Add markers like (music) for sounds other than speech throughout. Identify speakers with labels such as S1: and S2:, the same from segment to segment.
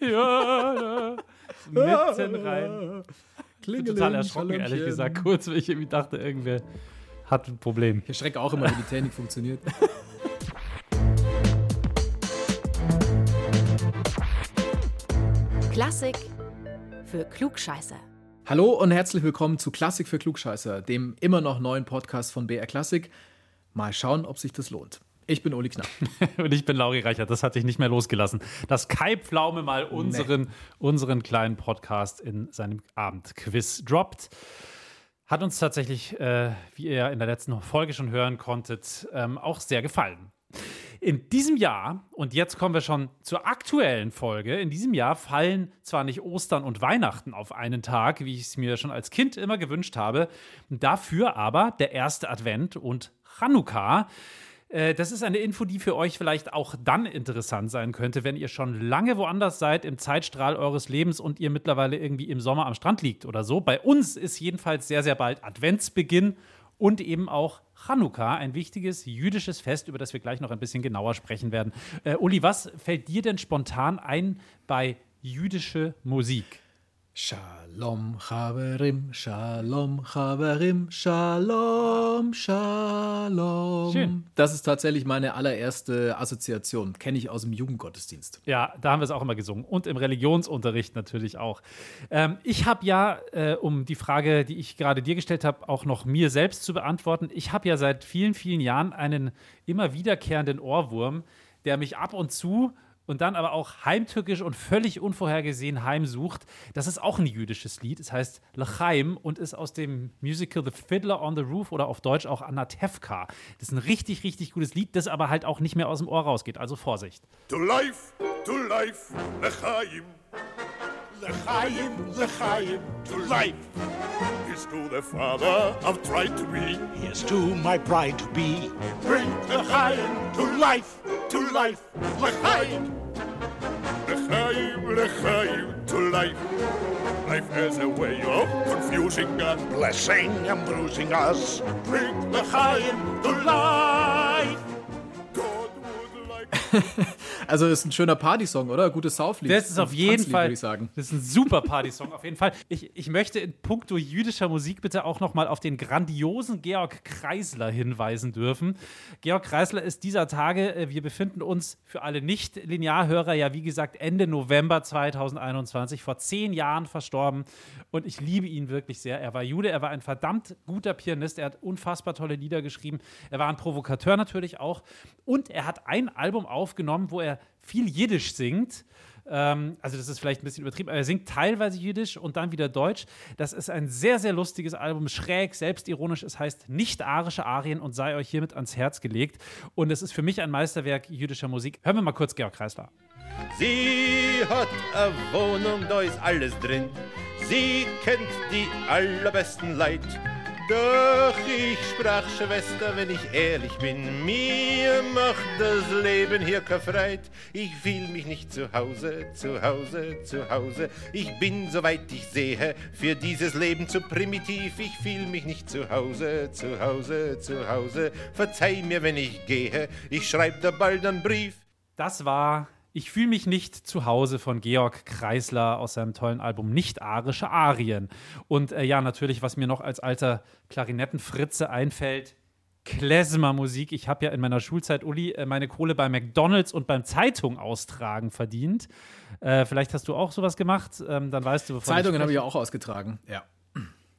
S1: ja, ja. Mitten rein. Ich bin total erschrocken, ehrlich gesagt, kurz, weil ich irgendwie dachte, irgendwer hat ein Problem.
S2: Ich erschrecke auch immer, wie die Technik funktioniert.
S3: Klassik für Klugscheißer.
S2: Hallo und herzlich willkommen zu Klassik für Klugscheißer, dem immer noch neuen Podcast von BR Klassik. Mal schauen, ob sich das lohnt. Ich bin Uli Knapp. (laughs)
S1: und ich bin Lauri Reichert. Das hatte ich nicht mehr losgelassen. Dass Kai Pflaume mal unseren, nee. unseren kleinen Podcast in seinem Abendquiz droppt. Hat uns tatsächlich, äh, wie ihr in der letzten Folge schon hören konntet, ähm, auch sehr gefallen. In diesem Jahr, und jetzt kommen wir schon zur aktuellen Folge, in diesem Jahr fallen zwar nicht Ostern und Weihnachten auf einen Tag, wie ich es mir schon als Kind immer gewünscht habe, dafür aber der erste Advent und Chanukka. Äh, das ist eine Info, die für euch vielleicht auch dann interessant sein könnte, wenn ihr schon lange woanders seid im Zeitstrahl eures Lebens und ihr mittlerweile irgendwie im Sommer am Strand liegt oder so. Bei uns ist jedenfalls sehr, sehr bald Adventsbeginn und eben auch Chanukka, ein wichtiges jüdisches Fest, über das wir gleich noch ein bisschen genauer sprechen werden. Äh, Uli, was fällt dir denn spontan ein bei jüdische Musik?
S2: Shalom Chaverim, Shalom Chaverim, Shalom, Shalom. Schön. Das ist tatsächlich meine allererste Assoziation. Kenne ich aus dem Jugendgottesdienst.
S1: Ja, da haben wir es auch immer gesungen. Und im Religionsunterricht natürlich auch. Ähm, ich habe ja, äh, um die Frage, die ich gerade dir gestellt habe, auch noch mir selbst zu beantworten, ich habe ja seit vielen, vielen Jahren einen immer wiederkehrenden Ohrwurm, der mich ab und zu und dann aber auch heimtückisch und völlig unvorhergesehen heimsucht. Das ist auch ein jüdisches Lied. Es heißt L'chaim und ist aus dem Musical The Fiddler on the Roof oder auf Deutsch auch Anatevka. Das ist ein richtig, richtig gutes Lied, das aber halt auch nicht mehr aus dem Ohr rausgeht. Also Vorsicht.
S4: To life, to life, L'chaim. L'chaim, L'chaim, to life. Here's to the father I've tried to be.
S5: Here's to my pride to be.
S4: Bring the L'chaim to life, to life, the L'chaim. L'chaim, L'chaim, to life. Life has a way of confusing us.
S5: Blessing and bruising us.
S4: Bring the L'chaim to life. God would like... (laughs)
S2: Also ist ein schöner Partysong, oder? Gutes Sauflied.
S1: Das ist auf jeden Fall.
S2: Ich sagen.
S1: Das ist ein super Partysong, auf jeden Fall. Ich, ich möchte in puncto jüdischer Musik bitte auch noch mal auf den grandiosen Georg Kreisler hinweisen dürfen. Georg Kreisler ist dieser Tage, äh, wir befinden uns für alle Nicht-Linearhörer ja, wie gesagt, Ende November 2021, vor zehn Jahren verstorben. Und ich liebe ihn wirklich sehr. Er war Jude, er war ein verdammt guter Pianist, er hat unfassbar tolle Lieder geschrieben. Er war ein Provokateur natürlich auch. Und er hat ein Album aufgenommen, wo er viel Jiddisch singt. Ähm, also, das ist vielleicht ein bisschen übertrieben, aber er singt teilweise Jiddisch und dann wieder Deutsch. Das ist ein sehr, sehr lustiges Album, schräg, selbstironisch. Es heißt Nicht-arische Arien und sei euch hiermit ans Herz gelegt. Und es ist für mich ein Meisterwerk jüdischer Musik. Hören wir mal kurz Georg Kreisler.
S6: Sie hat eine Wohnung, da ist alles drin. Sie kennt die allerbesten Leid. Doch ich sprach Schwester, wenn ich ehrlich bin, mir macht das Leben hier kein Freit. Ich fühl mich nicht zu Hause, zu Hause, zu Hause. Ich bin, soweit ich sehe, für dieses Leben zu primitiv. Ich fühl mich nicht zu Hause, zu Hause, zu Hause. Verzeih mir, wenn ich gehe, ich schreib da bald einen Brief.
S1: Das war ich fühle mich nicht zu Hause von Georg Kreisler aus seinem tollen Album Nicht-Arische Arien. Und äh, ja, natürlich, was mir noch als alter Klarinettenfritze einfällt, Klezmer-Musik. Ich habe ja in meiner Schulzeit, Uli, äh, meine Kohle bei McDonalds und beim Zeitung austragen verdient. Äh, vielleicht hast du auch sowas gemacht, ähm, dann weißt du,
S2: wovon Zeitungen habe ich auch ausgetragen, ja.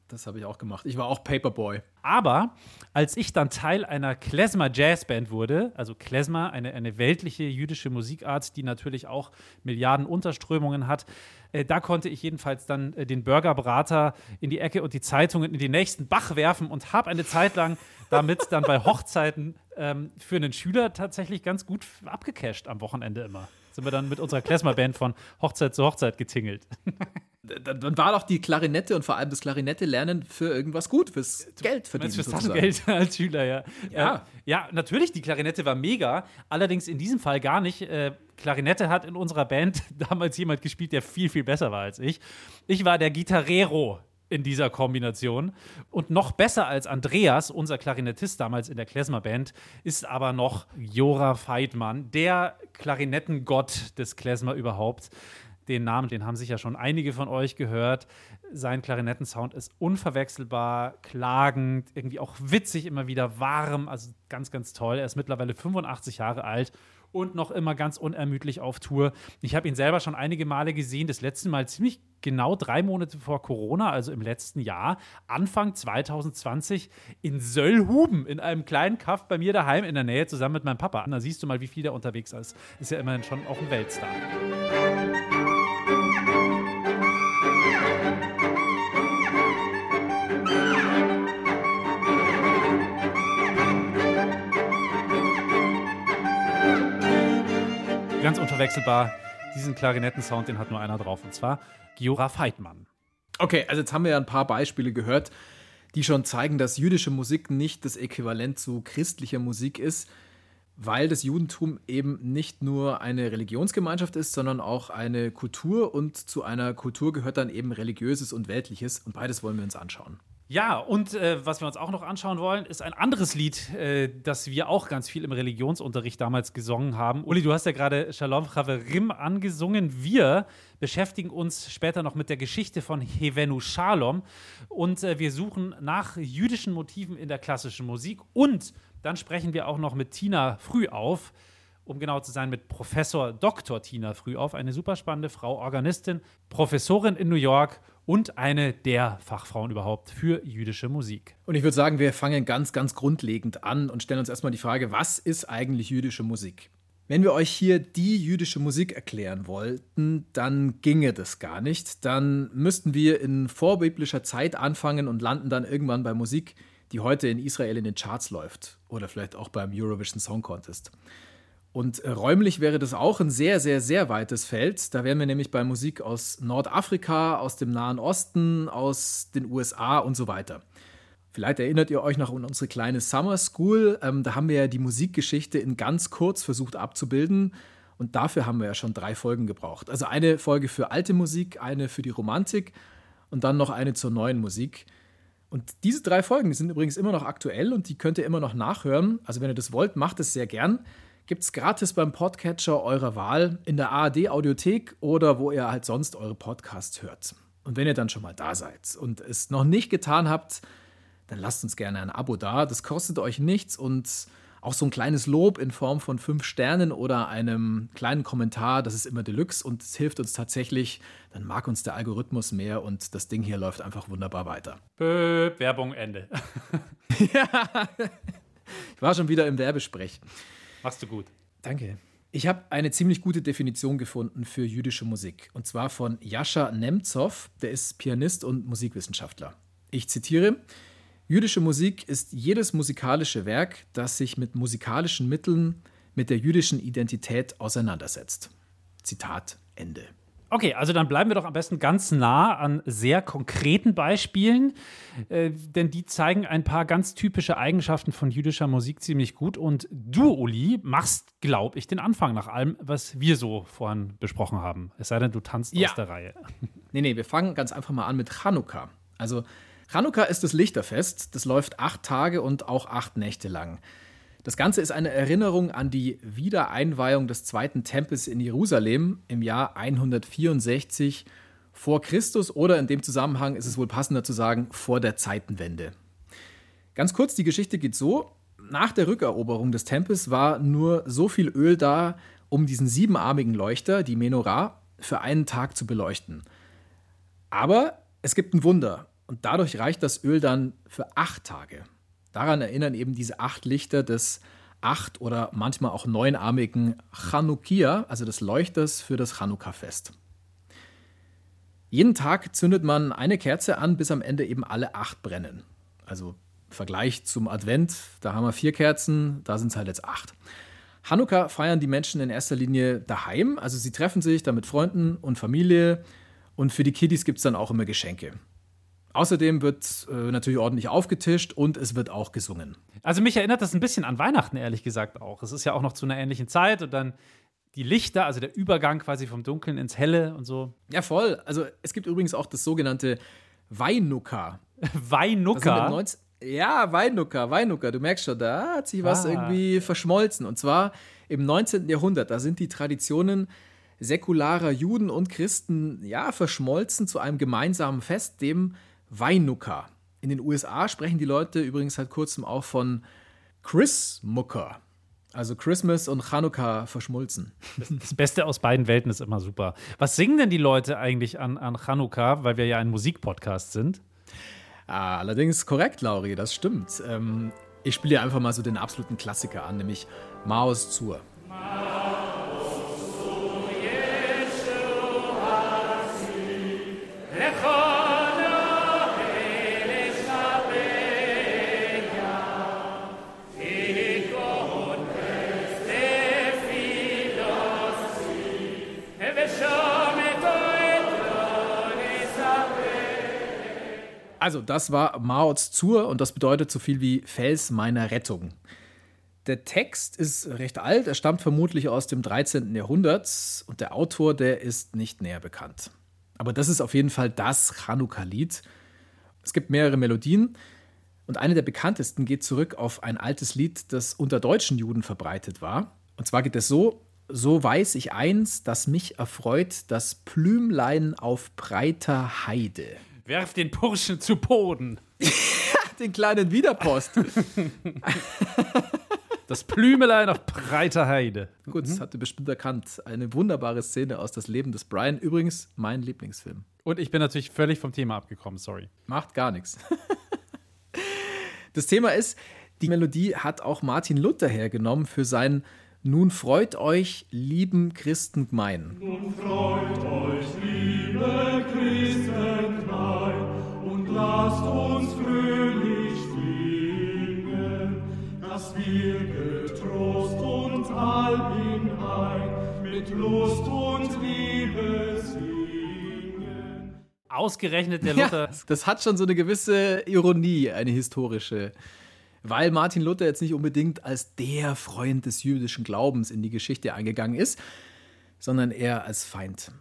S2: Das habe ich auch gemacht. Ich war auch Paperboy.
S1: Aber als ich dann Teil einer Klezmer Jazzband wurde, also Klezmer, eine, eine weltliche jüdische Musikart, die natürlich auch Milliarden Unterströmungen hat, äh, da konnte ich jedenfalls dann äh, den Burgerbrater in die Ecke und die Zeitungen in den nächsten Bach werfen und habe eine Zeit lang damit dann bei Hochzeiten ähm, für einen Schüler tatsächlich ganz gut abgecasht am Wochenende immer. Sind wir dann mit unserer Klezmer-Band von Hochzeit zu Hochzeit getingelt. (laughs)
S2: dann war doch die Klarinette und vor allem das Klarinette lernen für irgendwas gut, fürs Geld verdienen.
S1: Fürs Taschengeld (laughs) als Schüler, ja. Ja. Äh, ja, natürlich, die Klarinette war mega, allerdings in diesem Fall gar nicht. Äh, Klarinette hat in unserer Band (laughs) damals jemand gespielt, der viel, viel besser war als ich. Ich war der Gitarrero in dieser Kombination. Und noch besser als Andreas, unser Klarinettist damals in der Klezmer-Band, ist aber noch Jora Feidmann, der Klarinettengott des Klezmer überhaupt den Namen, den haben sicher schon einige von euch gehört. Sein Klarinettensound ist unverwechselbar, klagend, irgendwie auch witzig, immer wieder warm, also ganz, ganz toll. Er ist mittlerweile 85 Jahre alt und noch immer ganz unermüdlich auf Tour. Ich habe ihn selber schon einige Male gesehen, das letzte Mal ziemlich genau drei Monate vor Corona, also im letzten Jahr, Anfang 2020 in Söllhuben, in einem kleinen Kaff bei mir daheim in der Nähe, zusammen mit meinem Papa. Da siehst du mal, wie viel der unterwegs ist. Ist ja immerhin schon auch ein Weltstar. Ganz unverwechselbar. Diesen Klarinettensound, den hat nur einer drauf, und zwar Giora Feitmann.
S2: Okay, also jetzt haben wir ja ein paar Beispiele gehört, die schon zeigen, dass jüdische Musik nicht das Äquivalent zu christlicher Musik ist, weil das Judentum eben nicht nur eine Religionsgemeinschaft ist, sondern auch eine Kultur und zu einer Kultur gehört dann eben religiöses und weltliches und beides wollen wir uns anschauen.
S1: Ja, und äh, was wir uns auch noch anschauen wollen, ist ein anderes Lied, äh, das wir auch ganz viel im Religionsunterricht damals gesungen haben. Uli, du hast ja gerade Shalom Chaverim angesungen. Wir beschäftigen uns später noch mit der Geschichte von Hevenu Shalom und äh, wir suchen nach jüdischen Motiven in der klassischen Musik und dann sprechen wir auch noch mit Tina Früh auf um genau zu sein, mit Professor Dr. Tina Früh auf, eine super spannende Frau, Organistin, Professorin in New York und eine der Fachfrauen überhaupt für jüdische Musik.
S2: Und ich würde sagen, wir fangen ganz, ganz grundlegend an und stellen uns erstmal die Frage, was ist eigentlich jüdische Musik? Wenn wir euch hier die jüdische Musik erklären wollten, dann ginge das gar nicht. Dann müssten wir in vorbiblischer Zeit anfangen und landen dann irgendwann bei Musik, die heute in Israel in den Charts läuft oder vielleicht auch beim Eurovision Song Contest. Und äh, räumlich wäre das auch ein sehr, sehr, sehr weites Feld. Da wären wir nämlich bei Musik aus Nordafrika, aus dem Nahen Osten, aus den USA und so weiter. Vielleicht erinnert ihr euch noch an unsere kleine Summer School. Ähm, da haben wir ja die Musikgeschichte in ganz kurz versucht abzubilden. Und dafür haben wir ja schon drei Folgen gebraucht. Also eine Folge für alte Musik, eine für die Romantik und dann noch eine zur neuen Musik. Und diese drei Folgen sind übrigens immer noch aktuell und die könnt ihr immer noch nachhören. Also wenn ihr das wollt, macht es sehr gern gibt es gratis beim Podcatcher eurer Wahl, in der ARD-Audiothek oder wo ihr halt sonst eure Podcasts hört. Und wenn ihr dann schon mal da seid und es noch nicht getan habt, dann lasst uns gerne ein Abo da. Das kostet euch nichts und auch so ein kleines Lob in Form von fünf Sternen oder einem kleinen Kommentar, das ist immer Deluxe und es hilft uns tatsächlich. Dann mag uns der Algorithmus mehr und das Ding hier läuft einfach wunderbar weiter.
S1: Bö, Werbung Ende.
S2: ja, ich war schon wieder im Werbesprech.
S1: Machst du gut.
S2: Danke. Ich habe eine ziemlich gute Definition gefunden für jüdische Musik. Und zwar von Jascha Nemtsov, der ist Pianist und Musikwissenschaftler. Ich zitiere: Jüdische Musik ist jedes musikalische Werk, das sich mit musikalischen Mitteln mit der jüdischen Identität auseinandersetzt. Zitat Ende.
S1: Okay, also dann bleiben wir doch am besten ganz nah an sehr konkreten Beispielen, äh, denn die zeigen ein paar ganz typische Eigenschaften von jüdischer Musik ziemlich gut. Und du, Uli, machst, glaube ich, den Anfang nach allem, was wir so vorhin besprochen haben. Es sei denn, du tanzt ja. aus der Reihe. (laughs)
S2: Nee, nee, wir fangen ganz einfach mal an mit Chanukka. Also, Chanukka ist das Lichterfest. Das läuft acht Tage und auch acht Nächte lang. Das Ganze ist eine Erinnerung an die Wiedereinweihung des zweiten Tempels in Jerusalem im Jahr 164 vor Christus oder in dem Zusammenhang ist es wohl passender zu sagen vor der Zeitenwende. Ganz kurz, die Geschichte geht so. Nach der Rückeroberung des Tempels war nur so viel Öl da, um diesen siebenarmigen Leuchter, die Menorah, für einen Tag zu beleuchten. Aber es gibt ein Wunder und dadurch reicht das Öl dann für acht Tage. Daran erinnern eben diese acht Lichter des acht- oder manchmal auch neunarmigen Chanukia, also des Leuchters für das Chanukka-Fest. Jeden Tag zündet man eine Kerze an, bis am Ende eben alle acht brennen. Also im Vergleich zum Advent, da haben wir vier Kerzen, da sind es halt jetzt acht. Hanukkah feiern die Menschen in erster Linie daheim, also sie treffen sich da mit Freunden und Familie und für die Kiddies gibt es dann auch immer Geschenke. Außerdem wird äh, natürlich ordentlich aufgetischt und es wird auch gesungen.
S1: Also mich erinnert das ein bisschen an Weihnachten, ehrlich gesagt auch. Es ist ja auch noch zu einer ähnlichen Zeit und dann die Lichter, also der Übergang quasi vom Dunkeln ins Helle und so.
S2: Ja, voll. Also es gibt übrigens auch das sogenannte Weinuka. (laughs)
S1: Weinuka?
S2: Ja, Weinuka, Weinuka. Du merkst schon, da hat sich was ah. irgendwie verschmolzen. Und zwar im 19. Jahrhundert. Da sind die Traditionen säkularer Juden und Christen ja verschmolzen zu einem gemeinsamen Fest, dem Weinuka. In den USA sprechen die Leute übrigens seit kurzem auch von Chrismucker. Also Christmas und Chanukka verschmolzen.
S1: Das Beste aus beiden Welten ist immer super. Was singen denn die Leute eigentlich an, an Chanukka, weil wir ja ein Musikpodcast sind?
S2: Ah, allerdings korrekt, Lauri, das stimmt. Ähm, ich spiele einfach mal so den absoluten Klassiker an, nämlich Maos Zur. Also, das war Mao's Zur und das bedeutet so viel wie Fels meiner Rettung. Der Text ist recht alt, er stammt vermutlich aus dem 13. Jahrhundert und der Autor, der ist nicht näher bekannt. Aber das ist auf jeden Fall das Chanukka-Lied. Es gibt mehrere Melodien und eine der bekanntesten geht zurück auf ein altes Lied, das unter deutschen Juden verbreitet war. Und zwar geht es so: So weiß ich eins, dass mich erfreut das Plümlein auf breiter Heide.
S1: Werf den Burschen zu Boden. (laughs)
S2: Den kleinen Wiederpost. (laughs)
S1: Das Plümelein auf breiter Heide.
S2: Gut, das habt ihr bestimmt erkannt. Eine wunderbare Szene aus das Leben des Brian. Übrigens mein Lieblingsfilm.
S1: Und ich bin natürlich völlig vom Thema abgekommen, sorry.
S2: Macht gar nichts. Das Thema ist, die Melodie hat auch Martin Luther hergenommen für sein Nun freut euch, lieben Christen gemein.
S7: Nun freut euch, liebe Christen und lasst uns fröhlich singen, dass wir getrost und all hinein mit Lust und Liebe singen.
S1: Ausgerechnet der
S2: Ja,
S1: Luther.
S2: das hat schon so eine gewisse Ironie, eine historische. Weil Martin Luther jetzt nicht unbedingt als der Freund des jüdischen Glaubens in die Geschichte eingegangen ist, sondern eher als Feind.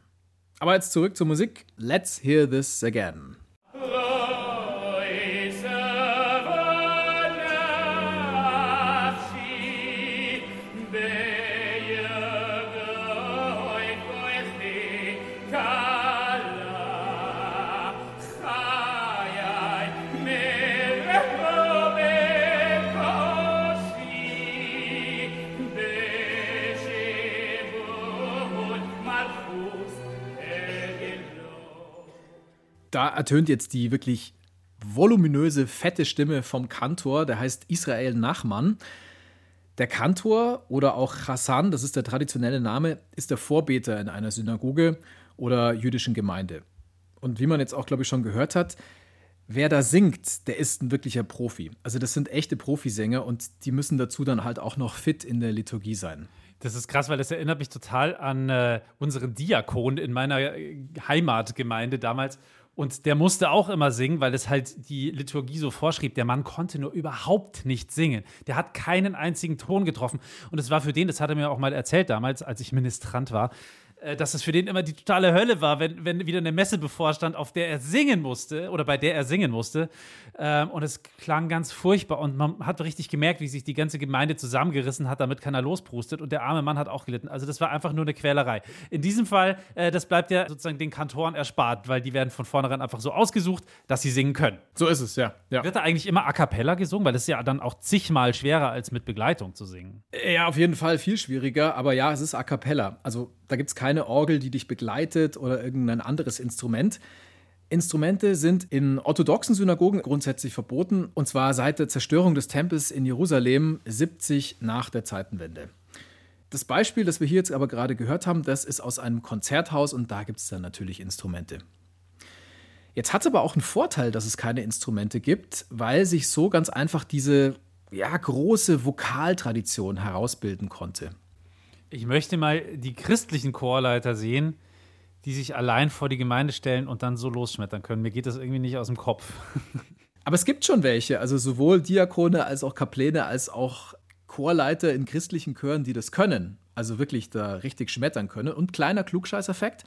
S2: Aber jetzt zurück zur Musik. Let's hear this again. Da ertönt jetzt die wirklich voluminöse, fette Stimme vom Kantor, der heißt Israel Nachman. Der Kantor oder auch Chassan, das ist der traditionelle Name, ist der Vorbeter in einer Synagoge oder jüdischen Gemeinde. Und wie man jetzt auch, glaube ich, schon gehört hat, wer da singt, der ist ein wirklicher Profi. Also das sind echte Profisänger und die müssen dazu dann halt auch noch fit in der Liturgie sein.
S1: Das ist krass, weil das erinnert mich total an äh, unseren Diakon in meiner äh, Heimatgemeinde damals. Und der musste auch immer singen, weil es halt die Liturgie so vorschrieb. Der Mann konnte nur überhaupt nicht singen. Der hat keinen einzigen Ton getroffen. Und es war für den, das hat er mir auch mal erzählt damals, als ich Ministrant war, dass es für den immer die totale Hölle war, wenn, wenn wieder eine Messe bevorstand, auf der er singen musste oder bei der er singen musste. Ähm, und es klang ganz furchtbar und man hat richtig gemerkt, wie sich die ganze Gemeinde zusammengerissen hat, damit keiner losprustet und der arme Mann hat auch gelitten. Also das war einfach nur eine Quälerei. In diesem Fall, äh, das bleibt ja sozusagen den Kantoren erspart, weil die werden von vornherein einfach so ausgesucht, dass sie singen können.
S2: So ist es, ja. ja.
S1: Wird da eigentlich immer a cappella gesungen, weil das ist ja dann auch zigmal schwerer als mit Begleitung zu singen.
S2: Ja, auf jeden Fall viel schwieriger, aber ja, es ist a cappella. Also da gibt es keine Orgel, die dich begleitet oder irgendein anderes Instrument. Instrumente sind in orthodoxen Synagogen grundsätzlich verboten, und zwar seit der Zerstörung des Tempels in Jerusalem 70 nach der Zeitenwende. Das Beispiel, das wir hier jetzt aber gerade gehört haben, das ist aus einem Konzerthaus und da gibt es dann natürlich Instrumente. Jetzt hat es aber auch einen Vorteil, dass es keine Instrumente gibt, weil sich so ganz einfach diese ja, große Vokaltradition herausbilden konnte.
S1: Ich möchte mal die christlichen Chorleiter sehen, die sich allein vor die Gemeinde stellen und dann so losschmettern können. Mir geht das irgendwie nicht aus dem Kopf. (laughs)
S2: Aber es gibt schon welche, also sowohl Diakone als auch Kapläne als auch Chorleiter in christlichen Chören, die das können. Also wirklich da richtig schmettern können. Und kleiner Klugscheißeffekt.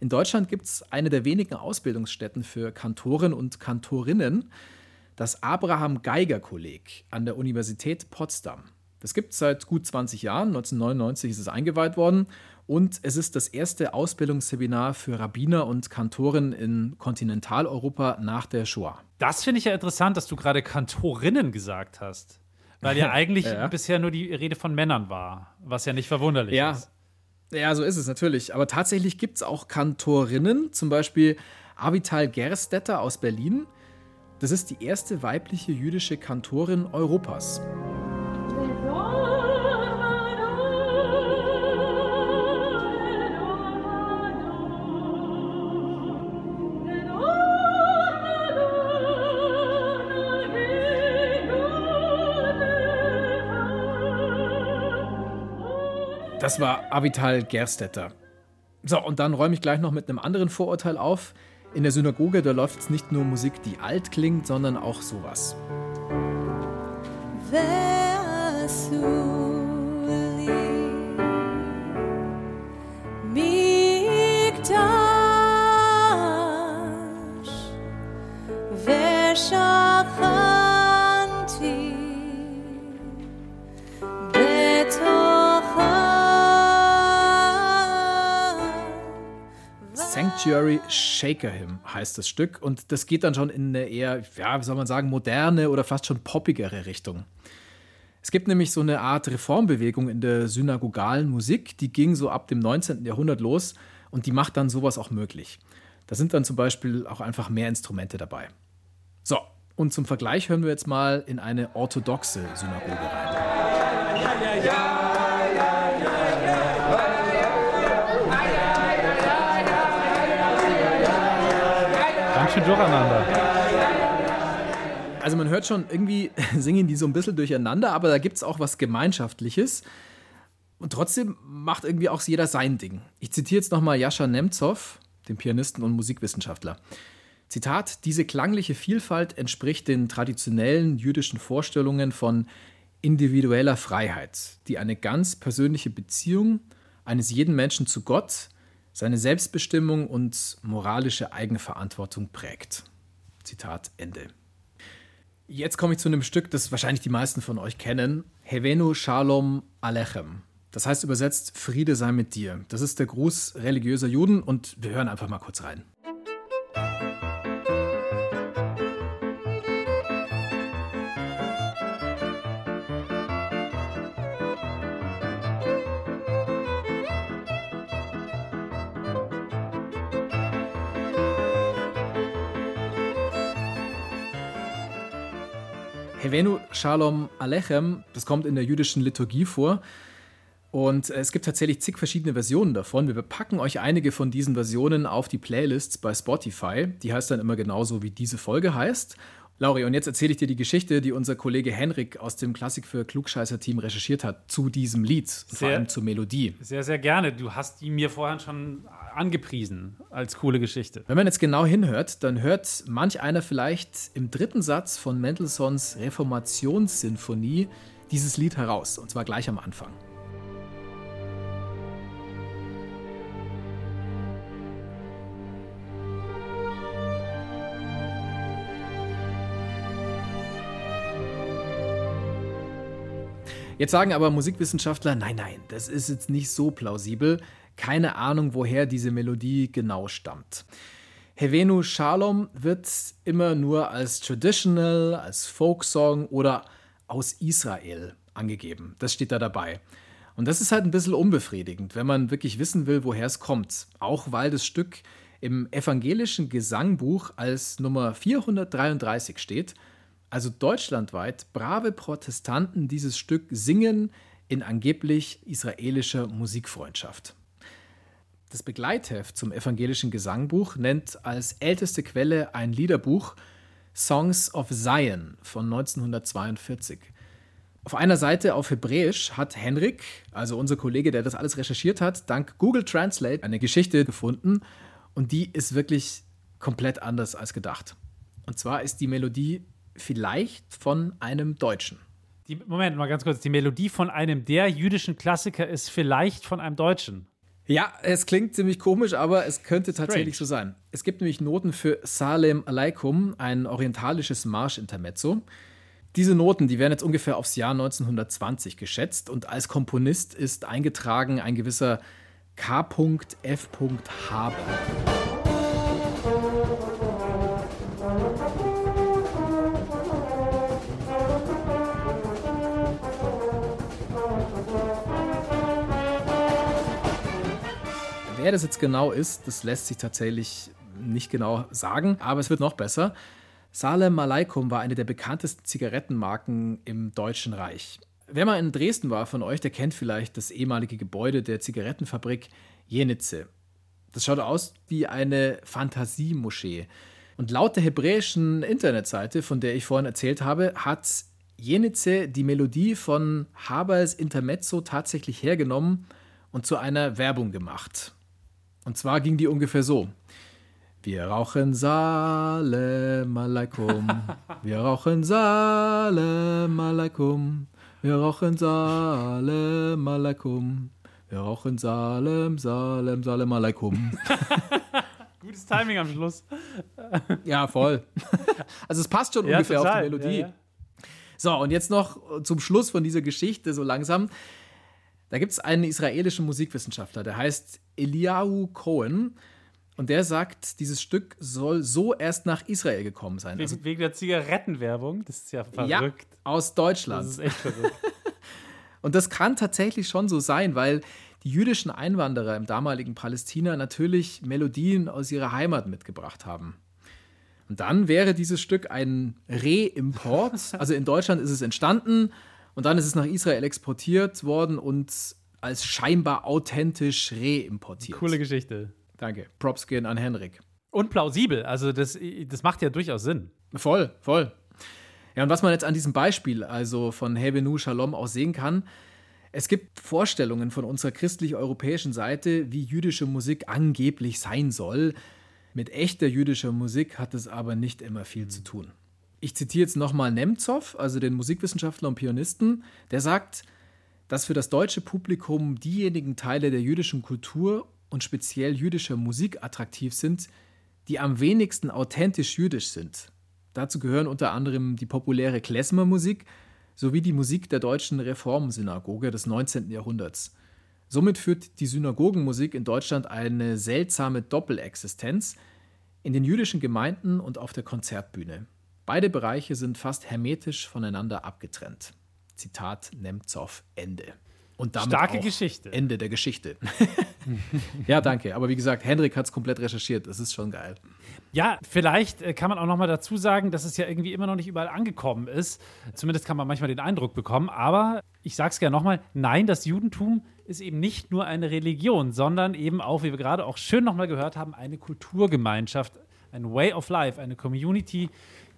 S2: In Deutschland gibt es eine der wenigen Ausbildungsstätten für Kantoren und Kantorinnen, das Abraham Geiger Kolleg an der Universität Potsdam. Das gibt es seit gut 20 Jahren. 1999 ist es eingeweiht worden. Und es ist das erste Ausbildungsseminar für Rabbiner und Kantoren in Kontinentaleuropa nach der Shoah.
S1: Das finde ich ja interessant, dass du gerade Kantorinnen gesagt hast. Weil ja (laughs) eigentlich
S2: Ja.
S1: bisher nur die Rede von Männern war, was ja nicht verwunderlich
S2: Ja.
S1: ist.
S2: Ja, so ist es natürlich. Aber tatsächlich gibt es auch Kantorinnen, zum Beispiel Avital Gerstetter aus Berlin. Das ist die erste weibliche jüdische Kantorin Europas. Das war Avital Gerstetter. So, und dann räume ich gleich noch mit einem anderen Vorurteil auf. In der Synagoge, da läuft nicht nur Musik, die alt klingt, sondern auch sowas.
S8: Versus.
S2: Sanctuary Shaker Hymn heißt das Stück. Und das geht dann schon in eine eher, ja, wie soll man sagen, moderne oder fast schon poppigere Richtung. Es gibt nämlich so eine Art Reformbewegung in der synagogalen Musik, die ging so ab dem 19. Jahrhundert los und die macht dann sowas auch möglich. Da sind dann zum Beispiel auch einfach mehr Instrumente dabei. So, und zum Vergleich hören wir jetzt mal in eine orthodoxe Synagoge rein.
S1: Ganz schön durcheinander.
S2: Also man hört schon, irgendwie (laughs) singen die so ein bisschen durcheinander, aber da gibt es auch was Gemeinschaftliches. Und trotzdem macht irgendwie auch jeder sein Ding. Ich zitiere jetzt nochmal Jascha Nemtsov, den Pianisten und Musikwissenschaftler. Zitat, diese klangliche Vielfalt entspricht den traditionellen jüdischen Vorstellungen von individueller Freiheit, die eine ganz persönliche Beziehung eines jeden Menschen zu Gott, seine Selbstbestimmung und moralische Eigenverantwortung prägt. Zitat Ende. Jetzt komme ich zu einem Stück, das wahrscheinlich die meisten von euch kennen. Hevenu Shalom Alechem. Das heißt übersetzt Friede sei mit dir. Das ist der Gruß religiöser Juden und wir hören einfach mal kurz rein. Hevenu Shalom Alechem, das kommt in der jüdischen Liturgie vor. Und es gibt tatsächlich zig verschiedene Versionen davon. Wir packen euch einige von diesen Versionen auf die Playlists bei Spotify. Die heißt dann immer genauso, wie diese Folge heißt. Lauri, und jetzt erzähle ich dir die Geschichte, die unser Kollege Henrik aus dem Klassik für Klugscheißer-Team recherchiert hat zu diesem Lied, und vor
S1: Sehr-
S2: allem zur Melodie.
S1: Sehr, sehr gerne. Du hast die mir vorhin schon angepriesen als coole Geschichte.
S2: Wenn man jetzt genau hinhört, dann hört manch einer vielleicht im dritten Satz von Mendelssohns Reformationssinfonie dieses Lied heraus, und zwar gleich am Anfang. Jetzt sagen aber Musikwissenschaftler, nein, nein, das ist jetzt nicht so plausibel. Keine Ahnung, woher diese Melodie genau stammt. Hevenu Shalom wird immer nur als Traditional, als Folksong oder aus Israel angegeben. Das steht da dabei. Und das ist halt ein bisschen unbefriedigend, wenn man wirklich wissen will, woher es kommt. Auch weil das Stück im evangelischen Gesangbuch als Nummer 433 steht. Also deutschlandweit brave Protestanten dieses Stück singen in angeblich israelischer Musikfreundschaft. Das Begleitheft zum evangelischen Gesangbuch nennt als älteste Quelle ein Liederbuch Songs of Zion von 1942. Auf einer Seite auf Hebräisch hat Henrik, also unser Kollege, der das alles recherchiert hat, dank Google Translate eine Geschichte gefunden und die ist wirklich komplett anders als gedacht. Und zwar ist die Melodie vielleicht von einem Deutschen.
S1: Die, Moment, mal ganz kurz. Die Melodie von einem der jüdischen Klassiker ist vielleicht von einem Deutschen.
S2: Ja, es klingt ziemlich komisch, aber es könnte tatsächlich so sein. Es gibt nämlich Noten für Salem Aleikum, ein orientalisches Marschintermezzo. Diese Noten, die werden jetzt ungefähr aufs Jahr 1920 geschätzt und als Komponist ist eingetragen ein gewisser K.F. Wer das jetzt genau ist, das lässt sich tatsächlich nicht genau sagen, aber es wird noch besser. Salem Aleikum war eine der bekanntesten Zigarettenmarken im Deutschen Reich. Wer mal in Dresden war von euch, der kennt vielleicht das ehemalige Gebäude der Zigarettenfabrik Jenitze. Das schaut aus wie eine Fantasiemoschee. Und laut der hebräischen Internetseite, von der ich vorhin erzählt habe, hat Jenitze die Melodie von Habers Intermezzo tatsächlich hergenommen und zu einer Werbung gemacht. Und zwar ging die ungefähr so. Wir rauchen Salem Aleikum. (laughs) Wir rauchen Salem Aleikum. Wir rauchen Salem Aleikum. Wir rauchen Salem, Salem, Salem Aleikum. (laughs)
S1: Gutes Timing am Schluss. (laughs)
S2: Ja, voll. Also es passt schon
S1: Ja,
S2: ungefähr
S1: total.
S2: auf die Melodie.
S1: Ja, ja.
S2: So, und jetzt noch zum Schluss von dieser Geschichte so langsam. Da gibt es einen israelischen Musikwissenschaftler, der heißt Eliyahu Cohen. Und der sagt, dieses Stück soll so erst nach Israel gekommen sein. Also,
S1: Wegen, wegen der Zigarettenwerbung. Das ist ja
S2: ja,
S1: verrückt.
S2: aus
S1: das
S2: Deutschland.
S1: ist echt verrückt. (laughs)
S2: Und das kann tatsächlich schon so sein, weil die jüdischen Einwanderer im damaligen Palästina natürlich Melodien aus ihrer Heimat mitgebracht haben. Und dann wäre dieses Stück ein Reimport. (laughs) Also in Deutschland ist es entstanden und dann ist es nach Israel exportiert worden und als scheinbar authentisch reimportiert.
S1: Coole Geschichte.
S2: Danke. Props gehen an Henrik.
S1: Und plausibel. Also, das, das macht ja durchaus Sinn.
S2: Voll, voll. Ja, und was man jetzt an diesem Beispiel, also von Hebenu Shalom, auch sehen kann, es gibt Vorstellungen von unserer christlich-europäischen Seite, wie jüdische Musik angeblich sein soll. Mit echter jüdischer Musik hat es aber nicht immer viel zu tun. Ich zitiere jetzt nochmal Nemtsov, also den Musikwissenschaftler und Pianisten, der sagt, dass für das deutsche Publikum diejenigen Teile der jüdischen Kultur und speziell jüdischer Musik attraktiv sind, die am wenigsten authentisch jüdisch sind. Dazu gehören unter anderem die populäre Klezmermusik sowie die Musik der deutschen Reformsynagoge des 19. Jahrhunderts. Somit führt die Synagogenmusik in Deutschland eine seltsame Doppelexistenz in den jüdischen Gemeinden und auf der Konzertbühne. Beide Bereiche sind fast hermetisch voneinander abgetrennt. Zitat Nemtsov Ende. Und damit
S1: Starke
S2: auch
S1: Geschichte.
S2: Ende der Geschichte. (laughs) ja, danke. Aber wie gesagt, Hendrik hat es komplett recherchiert. Das ist schon geil.
S1: Ja, vielleicht äh, kann man auch noch mal dazu sagen, dass es ja irgendwie immer noch nicht überall angekommen ist. Zumindest kann man manchmal den Eindruck bekommen. Aber ich sage es gerne nochmal: Nein, das Judentum ist eben nicht nur eine Religion, sondern eben auch, wie wir gerade auch schön nochmal gehört haben, eine Kulturgemeinschaft, ein Way of Life, eine Community,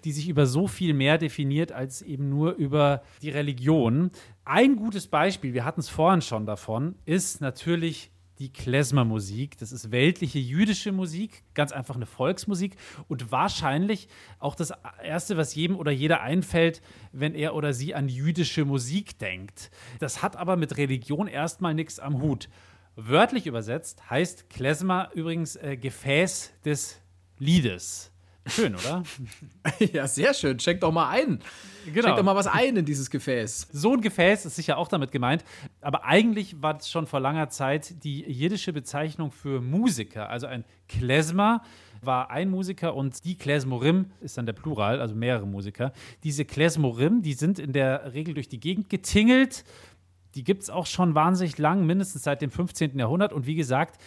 S1: die sich über so viel mehr definiert als eben nur über die Religion. Ein gutes Beispiel, wir hatten es vorhin schon davon, ist natürlich die Klezmer-Musik. Das ist weltliche jüdische Musik, ganz einfach eine Volksmusik und wahrscheinlich auch das Erste, was jedem oder jeder einfällt, wenn er oder sie an jüdische Musik denkt. Das hat aber mit Religion erstmal nichts am Hut. Wörtlich übersetzt heißt Klezmer übrigens äh, Gefäß des Liedes. Schön, oder? (laughs)
S2: Ja, sehr schön. Schenk doch mal ein.
S1: Genau.
S2: Schenk doch mal was ein in dieses Gefäß.
S1: So ein Gefäß ist sicher auch damit gemeint. Aber eigentlich war das schon vor langer Zeit die jiddische Bezeichnung für Musiker. Also ein Klezmer war ein Musiker und die Klezmorim ist dann der Plural, also mehrere Musiker. Diese Klezmorim, die sind in der Regel durch die Gegend getingelt. Die gibt es auch schon wahnsinnig lang, mindestens seit dem 15. Jahrhundert. Und wie gesagt,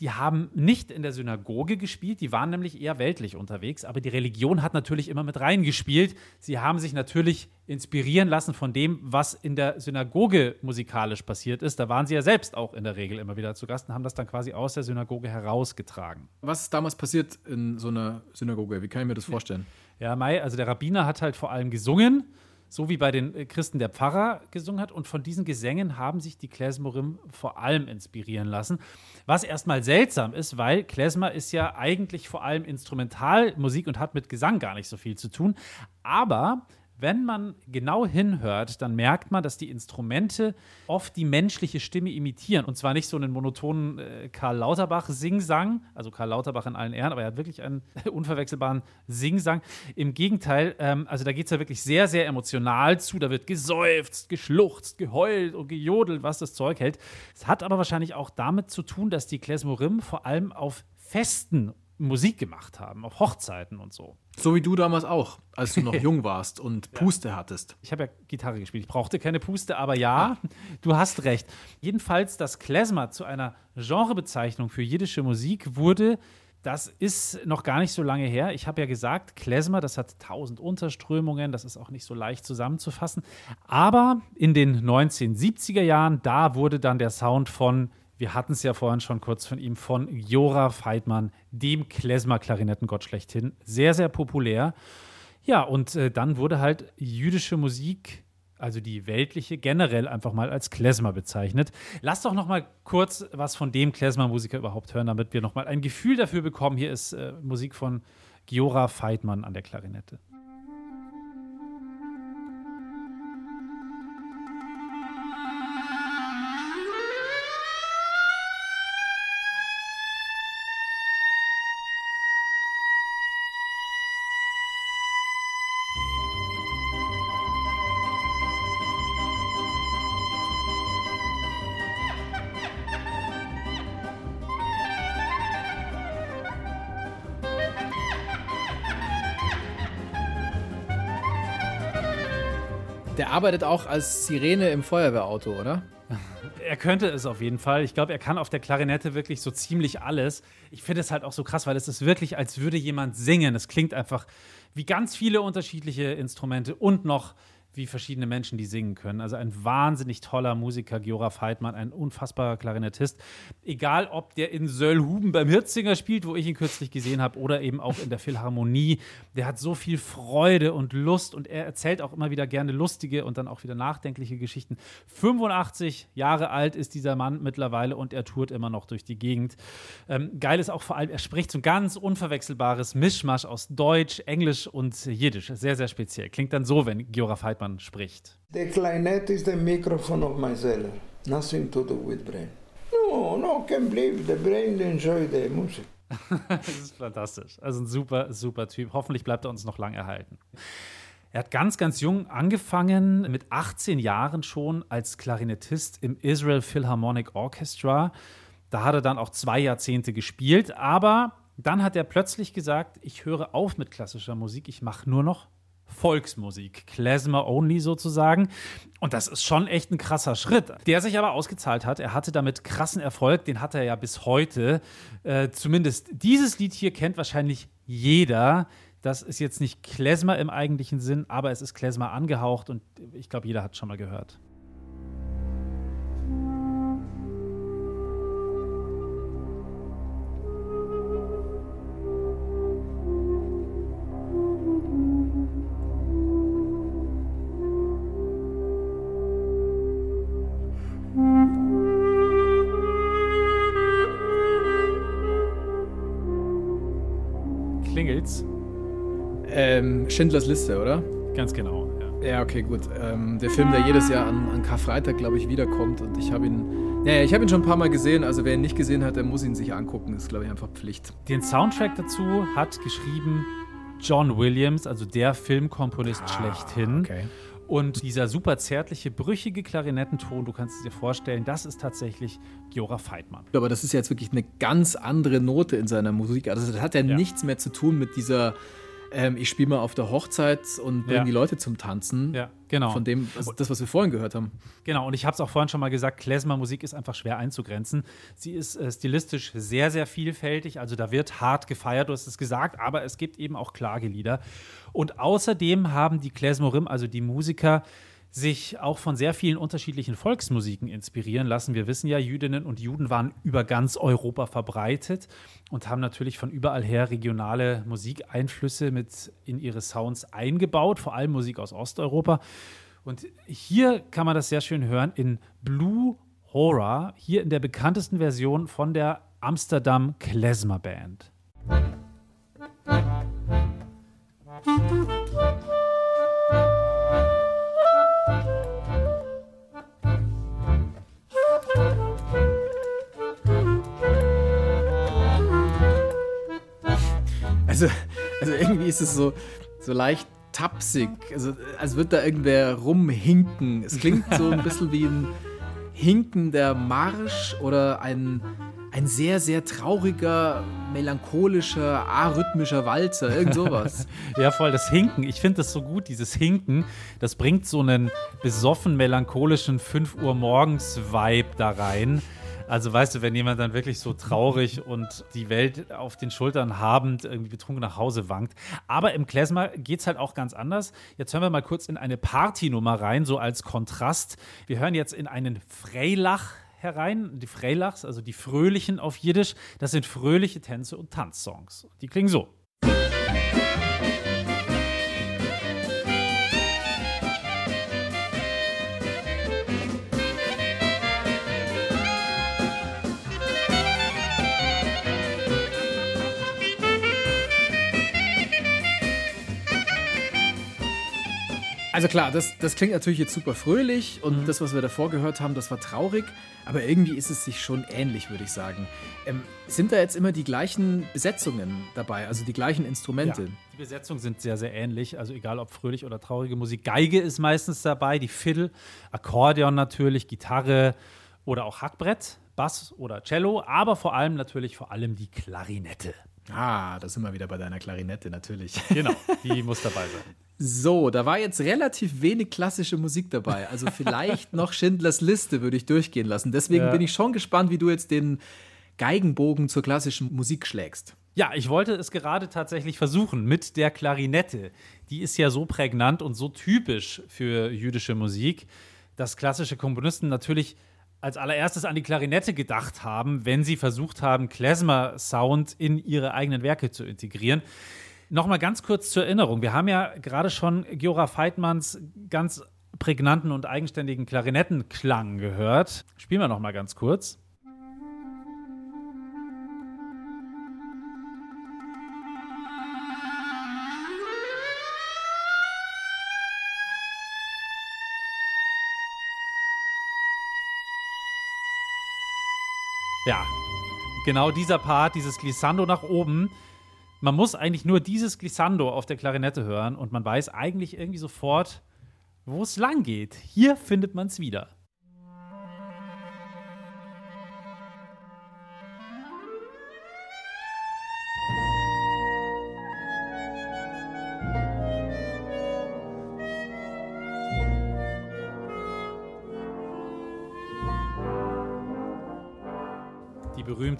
S1: die haben nicht in der Synagoge gespielt, die waren nämlich eher weltlich unterwegs, aber die Religion hat natürlich immer mit reingespielt. Sie haben sich natürlich inspirieren lassen von dem, was in der Synagoge musikalisch passiert ist. Da waren sie ja selbst auch in der Regel immer wieder zu Gast und haben das dann quasi aus der Synagoge herausgetragen.
S2: Was ist damals passiert in so einer Synagoge? Wie kann ich mir das vorstellen?
S1: Ja, Mai, also der Rabbiner hat halt vor allem gesungen, so wie bei den äh, Christen der Pfarrer gesungen hat. Und von diesen Gesängen haben sich die Klezmorim vor allem inspirieren lassen. Was erstmal seltsam ist, weil Klezmer ist ja eigentlich vor allem Instrumentalmusik und hat mit Gesang gar nicht so viel zu tun. Aber wenn man genau hinhört, dann merkt man, dass die Instrumente oft die menschliche Stimme imitieren. Und zwar nicht so einen monotonen äh, Karl Lauterbach Singsang, also Karl Lauterbach in allen Ehren, aber er hat wirklich einen (laughs) unverwechselbaren Singsang. Im Gegenteil, ähm, also da geht es ja wirklich sehr, sehr emotional zu. Da wird geseufzt, geschluchzt, geheult und gejodelt, was das Zeug hält. Es hat aber wahrscheinlich auch damit zu tun, dass die Klezmorim vor allem auf Festen Musik gemacht haben, auf Hochzeiten und so.
S2: So wie du damals auch, als du noch (laughs) jung warst und Puste hattest.
S1: Ich habe ja Gitarre gespielt. Ich brauchte keine Puste, aber ja, (laughs) du hast recht. Jedenfalls, das Klezmer zu einer Genrebezeichnung für jiddische Musik wurde, das ist noch gar nicht so lange her. Ich habe ja gesagt, Klezmer, das hat tausend Unterströmungen, das ist auch nicht so leicht zusammenzufassen. Aber in den 1970er Jahren, da wurde dann der Sound von wir hatten es ja vorhin schon kurz von ihm, von Jora Feidmann, dem Klezmer-Klarinettengott schlechthin. Sehr, sehr populär. Ja, und äh, dann wurde halt jüdische Musik, also die weltliche, generell einfach mal als Klezmer bezeichnet. Lass doch noch mal kurz was von dem Klezmer-Musiker überhaupt hören, damit wir noch mal ein Gefühl dafür bekommen. Hier ist äh, Musik von Giora Feidmann an der Klarinette.
S2: Arbeitet auch als Sirene im Feuerwehrauto, oder?
S1: Er könnte es auf jeden Fall. Ich glaube, er kann auf der Klarinette wirklich so ziemlich alles. Ich finde es halt auch so krass, weil es ist wirklich, als würde jemand singen. Es klingt einfach wie ganz viele unterschiedliche Instrumente und noch wie verschiedene Menschen, die singen können. Also ein wahnsinnig toller Musiker, Giora Heidmann, ein unfassbarer Klarinettist. Egal, ob der in Söllhuben beim Hirzinger spielt, wo ich ihn kürzlich gesehen habe, oder eben auch in der Philharmonie. Der hat so viel Freude und Lust und er erzählt auch immer wieder gerne lustige und dann auch wieder nachdenkliche Geschichten. 85 Jahre alt ist dieser Mann mittlerweile und er tourt immer noch durch die Gegend. Ähm, geil ist auch vor allem, er spricht so ein ganz unverwechselbares Mischmasch aus Deutsch, Englisch und Jiddisch. Sehr, sehr speziell. Klingt dann so, wenn Giora Heidmann spricht.
S9: The clarinet is the microphone of my cellar. Nothing to do with brain. No, no, can believe the brain enjoy the music. (laughs)
S1: das ist fantastisch. Also ein super, super Typ. Hoffentlich bleibt er uns noch lang erhalten. Er hat ganz, ganz jung angefangen, mit 18 Jahren schon als Klarinettist im Israel Philharmonic Orchestra. Da hat er dann auch zwei Jahrzehnte gespielt, aber dann hat er plötzlich gesagt, ich höre auf mit klassischer Musik, ich mache nur noch Volksmusik, Klezmer only sozusagen. Und das ist schon echt ein krasser Schritt, der sich aber ausgezahlt hat. Er hatte damit krassen Erfolg, den hat er ja bis heute. Äh, zumindest dieses Lied hier kennt wahrscheinlich jeder. Das ist jetzt nicht Klezmer im eigentlichen Sinn, aber es ist Klezmer angehaucht und ich glaube, jeder hat schon mal gehört.
S2: Ähm, Schindlers Liste, oder?
S1: Ganz genau. Ja,
S2: ja okay, gut. Ähm, der Film, der jedes Jahr an, an Karfreitag, glaube ich, wiederkommt. Und ich habe ihn, naja, ich habe ihn schon ein paar Mal gesehen. Also wer ihn nicht gesehen hat, der muss ihn sich angucken. Das ist, glaube ich, einfach Pflicht.
S1: Den Soundtrack dazu hat geschrieben John Williams, also der Filmkomponist ah, schlechthin.
S2: Okay.
S1: Und dieser super zärtliche, brüchige Klarinettenton, du kannst es dir vorstellen, das ist tatsächlich Giora Feidmann.
S2: Aber das ist jetzt wirklich eine ganz andere Note in seiner Musik. Also das hat ja, ja. nichts mehr zu tun mit dieser ähm, ich spiele mal auf der Hochzeit und bringe ja. die Leute zum Tanzen.
S1: Ja, genau.
S2: Von dem, also das, was wir vorhin gehört haben.
S1: Genau, und ich habe es auch vorhin schon mal gesagt, Klezmer-Musik ist einfach schwer einzugrenzen. Sie ist äh, stilistisch sehr, sehr vielfältig. Also da wird hart gefeiert, du hast es gesagt, aber es gibt eben auch Klagelieder. Und außerdem haben die Klezmorim, also die Musiker, sich auch von sehr vielen unterschiedlichen Volksmusiken inspirieren lassen. Wir wissen ja, Jüdinnen und Juden waren über ganz Europa verbreitet und haben natürlich von überall her regionale Musikeinflüsse mit in ihre Sounds eingebaut, vor allem Musik aus Osteuropa. Und hier kann man das sehr schön hören in Blue Horror, hier in der bekanntesten Version von der Amsterdam Klezmer Band. Musik
S2: Also, also irgendwie ist es so, so leicht tapsig. Also, als würde da irgendwer rumhinken. Es klingt so ein bisschen wie ein hinkender Marsch oder ein, ein sehr, sehr trauriger, melancholischer, arrhythmischer Walzer. Irgend sowas. (laughs)
S1: ja, voll, das Hinken. Ich finde das so gut, dieses Hinken. Das bringt so einen besoffen, melancholischen 5 Uhr morgens Vibe da rein. Also weißt du, wenn jemand dann wirklich so traurig und die Welt auf den Schultern habend irgendwie betrunken nach Hause wankt. Aber im Klezmer geht es halt auch ganz anders. Jetzt hören wir mal kurz in eine Partynummer rein, so als Kontrast. Wir hören jetzt in einen Freilach herein. Die Freilachs, also die Fröhlichen auf Jiddisch, das sind fröhliche Tänze und Tanzsongs. Die klingen so.
S2: Also klar, das, das klingt natürlich jetzt super fröhlich und mhm. das, was wir davor gehört haben, das war traurig, aber irgendwie ist es sich schon ähnlich, würde ich sagen. Ähm, sind da jetzt immer die gleichen Besetzungen dabei, also die gleichen Instrumente? Ja,
S1: die Besetzungen sind sehr, sehr ähnlich, also egal ob fröhlich oder traurige Musik. Geige ist meistens dabei, die Fiddle, Akkordeon natürlich, Gitarre oder auch Hackbrett, Bass oder Cello, aber vor allem natürlich vor allem die Klarinette.
S2: Ah, da sind wir wieder bei deiner Klarinette, natürlich.
S1: Genau, (laughs) die muss dabei sein.
S2: So, da war jetzt relativ wenig klassische Musik dabei. Also vielleicht (laughs) noch Schindlers Liste würde ich durchgehen lassen. Deswegen ja. bin ich schon gespannt, wie du jetzt den Geigenbogen zur klassischen Musik schlägst.
S1: Ja, ich wollte es gerade tatsächlich versuchen mit der Klarinette. Die ist ja so prägnant und so typisch für jüdische Musik, dass klassische Komponisten natürlich als allererstes an die Klarinette gedacht haben, wenn sie versucht haben, Klezmer-Sound in ihre eigenen Werke zu integrieren. Nochmal ganz kurz zur Erinnerung. Wir haben ja gerade schon Giora Feitmanns ganz prägnanten und eigenständigen Klarinettenklang gehört. Spielen wir nochmal ganz kurz. Ja, genau dieser Part, dieses Glissando nach oben, man muss eigentlich nur dieses Glissando auf der Klarinette hören und man weiß eigentlich irgendwie sofort, wo es lang geht. Hier findet man es wieder.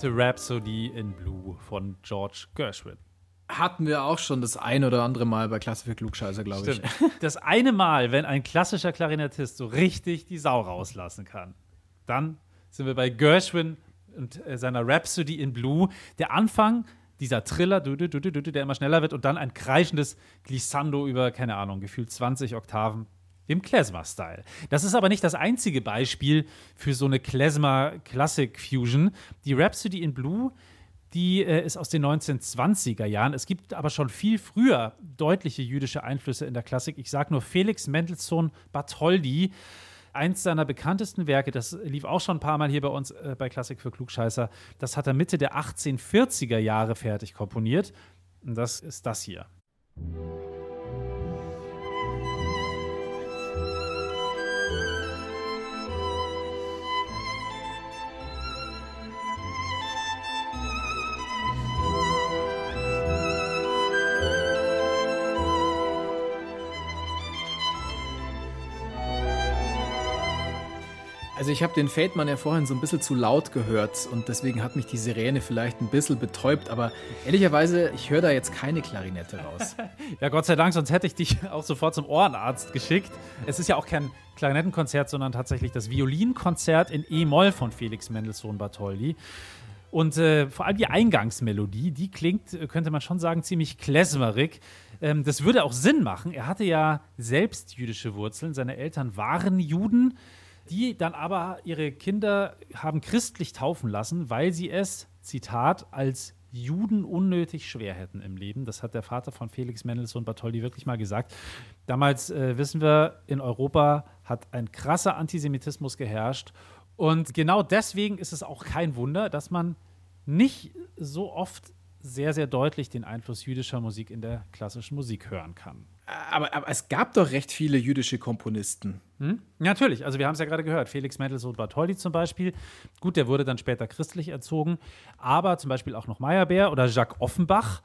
S1: Berühmte Rhapsody in Blue von George Gershwin
S2: hatten wir auch schon das ein oder andere Mal bei Klasse für Klugscheißer, glaube ich.
S1: Das eine Mal, wenn ein klassischer Klarinettist so richtig die Sau rauslassen kann, dann sind wir bei Gershwin und äh, seiner Rhapsody in Blue. Der Anfang, dieser Triller, der immer schneller wird und dann ein kreischendes Glissando über, keine Ahnung, gefühlt 20 Oktaven im Klezmer-Style. Das ist aber nicht das einzige Beispiel für so eine Klezmer-Classic-Fusion. Die Rhapsody in Blue die äh, ist aus den 1920er Jahren. Es gibt aber schon viel früher deutliche jüdische Einflüsse in der Klassik. Ich sage nur Felix Mendelssohn Bartholdy. Eins seiner bekanntesten Werke, das lief auch schon ein paar Mal hier bei uns äh, bei Klassik für Klugscheißer, das hat er Mitte der 1840er Jahre fertig komponiert. Und das ist das hier.
S2: Also ich habe den Feldmann ja vorhin so ein bisschen zu laut gehört und deswegen hat mich die Sirene vielleicht ein bisschen betäubt, aber ehrlicherweise, ich höre da jetzt keine Klarinette raus. (laughs)
S1: ja, Gott sei Dank, sonst hätte ich dich (laughs) auch sofort zum Ohrenarzt geschickt. Es ist ja auch kein Klarinettenkonzert, sondern tatsächlich das Violinkonzert in E-Moll von Felix Mendelssohn Bartholdy. Und äh, vor allem die Eingangsmelodie, die klingt, könnte man schon sagen, ziemlich klezmerig. Ähm, das würde auch Sinn machen. Er hatte ja selbst jüdische Wurzeln. Seine Eltern waren Juden die dann aber ihre Kinder haben christlich taufen lassen, weil sie es, Zitat, als Juden unnötig schwer hätten im Leben. Das hat der Vater von Felix Mendelssohn Bartholdy wirklich mal gesagt. Damals äh, wissen wir, in Europa hat ein krasser Antisemitismus geherrscht. Und genau deswegen ist es auch kein Wunder, dass man nicht so oft sehr, sehr deutlich den Einfluss jüdischer Musik in der klassischen Musik hören kann.
S2: Aber, aber es gab doch recht viele jüdische Komponisten.
S1: Hm? Natürlich, also wir haben es ja gerade gehört. Felix Mendelssohn Bartholdy zum Beispiel. Gut, der wurde dann später christlich erzogen, aber zum Beispiel auch noch Meyerbeer oder Jacques Offenbach.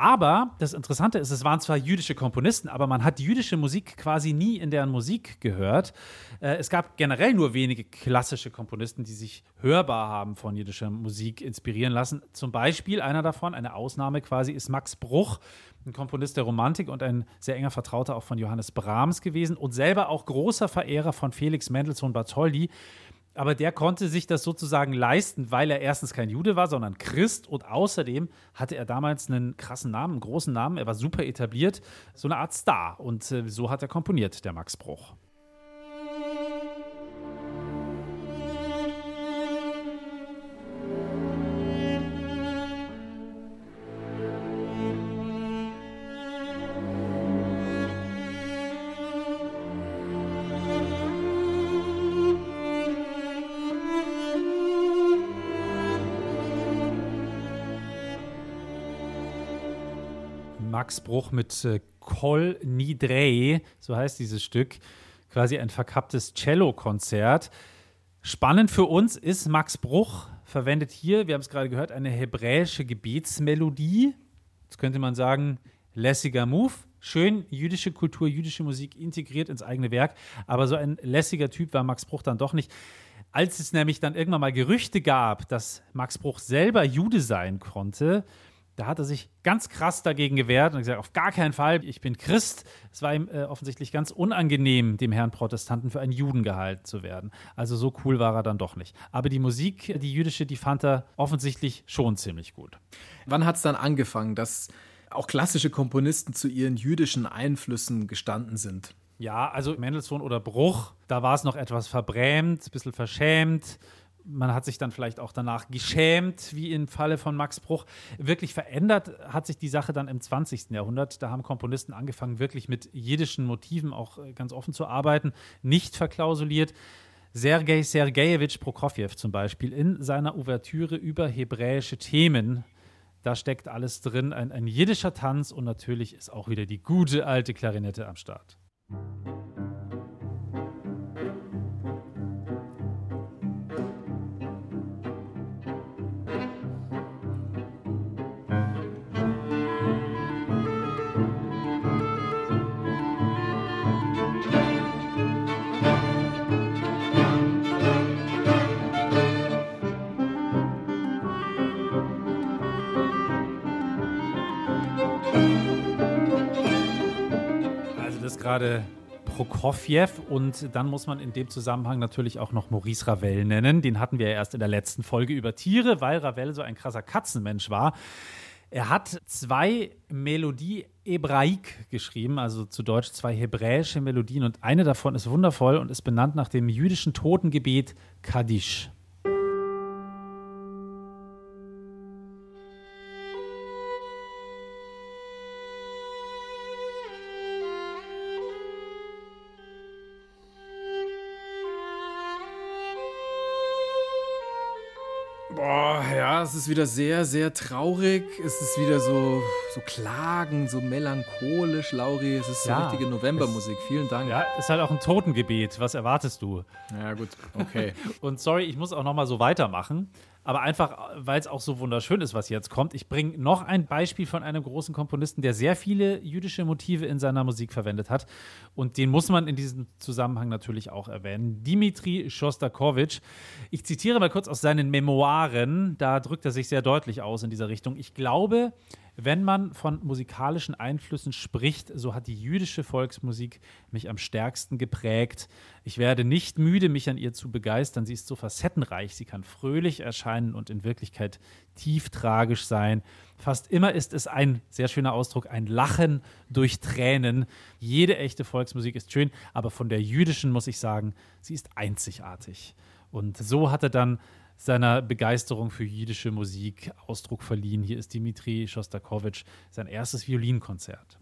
S1: Aber das Interessante ist, es waren zwar jüdische Komponisten, aber man hat jüdische Musik quasi nie in deren Musik gehört. Äh, es gab generell nur wenige klassische Komponisten, die sich hörbar haben von jüdischer Musik inspirieren lassen. Zum Beispiel einer davon, eine Ausnahme quasi, ist Max Bruch, ein Komponist der Romantik und ein sehr enger Vertrauter auch von Johannes Brahms gewesen und selber auch großer Verehrer von Felix Mendelssohn Bartholdy. Aber der konnte sich das sozusagen leisten, weil er erstens kein Jude war, sondern Christ. Und außerdem hatte er damals einen krassen Namen, einen großen Namen. Er war super etabliert, so eine Art Star. Und äh, so hat er komponiert, der Max Bruch. Max Bruch mit äh, Kol Nidrei, so heißt dieses Stück, quasi ein verkapptes Cello-Konzert. Spannend für uns ist, Max Bruch verwendet hier, wir haben es gerade gehört, eine hebräische Gebetsmelodie. Jetzt könnte man sagen, lässiger Move. Schön jüdische Kultur, jüdische Musik integriert ins eigene Werk. Aber so ein lässiger Typ war Max Bruch dann doch nicht. Als es nämlich dann irgendwann mal Gerüchte gab, dass Max Bruch selber Jude sein konnte, da hat er sich ganz krass dagegen gewehrt und gesagt, auf gar keinen Fall, ich bin Christ. Es war ihm äh, offensichtlich ganz unangenehm, dem Herrn Protestanten für einen Juden gehalten zu werden. Also so cool war er dann doch nicht. Aber die Musik, die jüdische, die fand er offensichtlich schon ziemlich gut.
S2: Wann hat es dann angefangen, dass auch klassische Komponisten zu ihren jüdischen Einflüssen gestanden sind?
S1: Ja, also Mendelssohn oder Bruch, da war es noch etwas verbrämt, ein bisschen verschämt man hat sich dann vielleicht auch danach geschämt, wie im Falle von Max Bruch. Wirklich verändert hat sich die Sache dann im 20. Jahrhundert. Da haben Komponisten angefangen, wirklich mit jiddischen Motiven auch äh, ganz offen zu arbeiten, nicht verklausuliert. Sergei Sergejewitsch Prokofjew zum Beispiel in seiner Ouvertüre über hebräische Themen. Da steckt alles drin, ein, ein jiddischer Tanz und natürlich ist auch wieder die gute alte Klarinette am Start. Gerade Prokofjew und dann muss man in dem Zusammenhang natürlich auch noch Maurice Ravel nennen. Den hatten wir ja erst in der letzten Folge über Tiere, weil Ravel so ein krasser Katzenmensch war. Er hat zwei Melodie Hebraik geschrieben, also zu Deutsch zwei hebräische Melodien und eine davon ist wundervoll und ist benannt nach dem jüdischen Totengebet Kaddish.
S2: Ja, es ist wieder sehr, sehr traurig. Es ist wieder so, so Klagen, so melancholisch, Lauri. Es ist so
S1: Ja,
S2: richtige Novembermusik. Vielen Dank.
S1: Ja, ist halt auch ein Totengebet. Was erwartest du?
S2: Ja, gut, okay. (laughs)
S1: Und sorry, ich muss auch noch mal so weitermachen. Aber einfach, weil es auch so wunderschön ist, was jetzt kommt. Ich bringe noch ein Beispiel von einem großen Komponisten, der sehr viele jüdische Motive in seiner Musik verwendet hat. Und den muss man in diesem Zusammenhang natürlich auch erwähnen. Dimitri Schostakowitsch. Ich zitiere mal kurz aus seinen Memoiren. Da drückt er sich sehr deutlich aus in dieser Richtung. Ich glaube, wenn man von musikalischen Einflüssen spricht, so hat die jüdische Volksmusik mich am stärksten geprägt. Ich werde nicht müde, mich an ihr zu begeistern. Sie ist so facettenreich, sie kann fröhlich erscheinen und in Wirklichkeit tief tragisch sein. Fast immer ist es ein sehr schöner Ausdruck, ein Lachen durch Tränen. Jede echte Volksmusik ist schön, aber von der jüdischen muss ich sagen, sie ist einzigartig. Und so hat er dann seiner Begeisterung für jüdische Musik Ausdruck verliehen. Hier ist Dimitri Schostakowitsch, sein erstes Violinkonzert.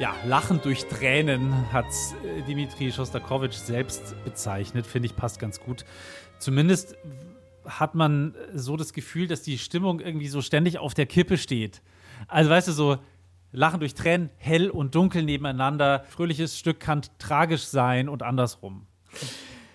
S1: Ja, Lachen durch Tränen hat äh, Dimitri Schostakowitsch selbst bezeichnet. Finde ich passt ganz gut. Zumindest hat man so das Gefühl, dass die Stimmung irgendwie so ständig auf der Kippe steht. Also weißt du, so Lachen durch Tränen, hell und dunkel nebeneinander. Fröhliches Stück kann tragisch sein und andersrum.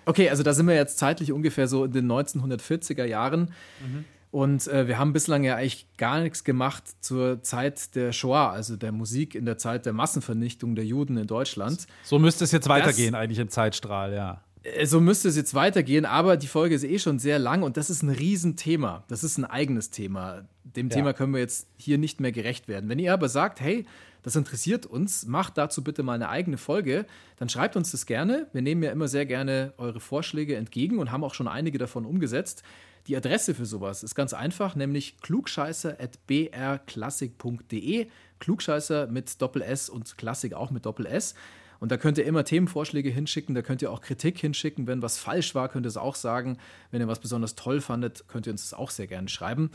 S2: Okay, also da sind wir jetzt zeitlich ungefähr so in den 1940er Jahren. Mhm. Und äh, wir haben bislang ja eigentlich gar nichts gemacht zur Zeit der Shoah, also der Musik in der Zeit der Massenvernichtung der Juden in Deutschland.
S1: So müsste es jetzt weitergehen, das, eigentlich im Zeitstrahl, ja.
S2: Äh, so müsste es jetzt weitergehen, aber die Folge ist eh schon sehr lang und das ist ein Riesenthema. Das ist ein eigenes Thema. Dem ja. Thema können wir jetzt hier nicht mehr gerecht werden. Wenn ihr aber sagt, hey, das interessiert uns, macht dazu bitte mal eine eigene Folge, dann schreibt uns das gerne. Wir nehmen ja immer sehr gerne eure Vorschläge entgegen und haben auch schon einige davon umgesetzt. Die Adresse für sowas ist ganz einfach, nämlich klugscheißer.brklassik.de. Klugscheißer mit Doppel S und Klassik auch mit Doppel S. Und da könnt ihr immer Themenvorschläge hinschicken, da könnt ihr auch Kritik hinschicken. Wenn was falsch war, könnt ihr es auch sagen. Wenn ihr was besonders toll fandet, könnt ihr uns das auch sehr gerne schreiben.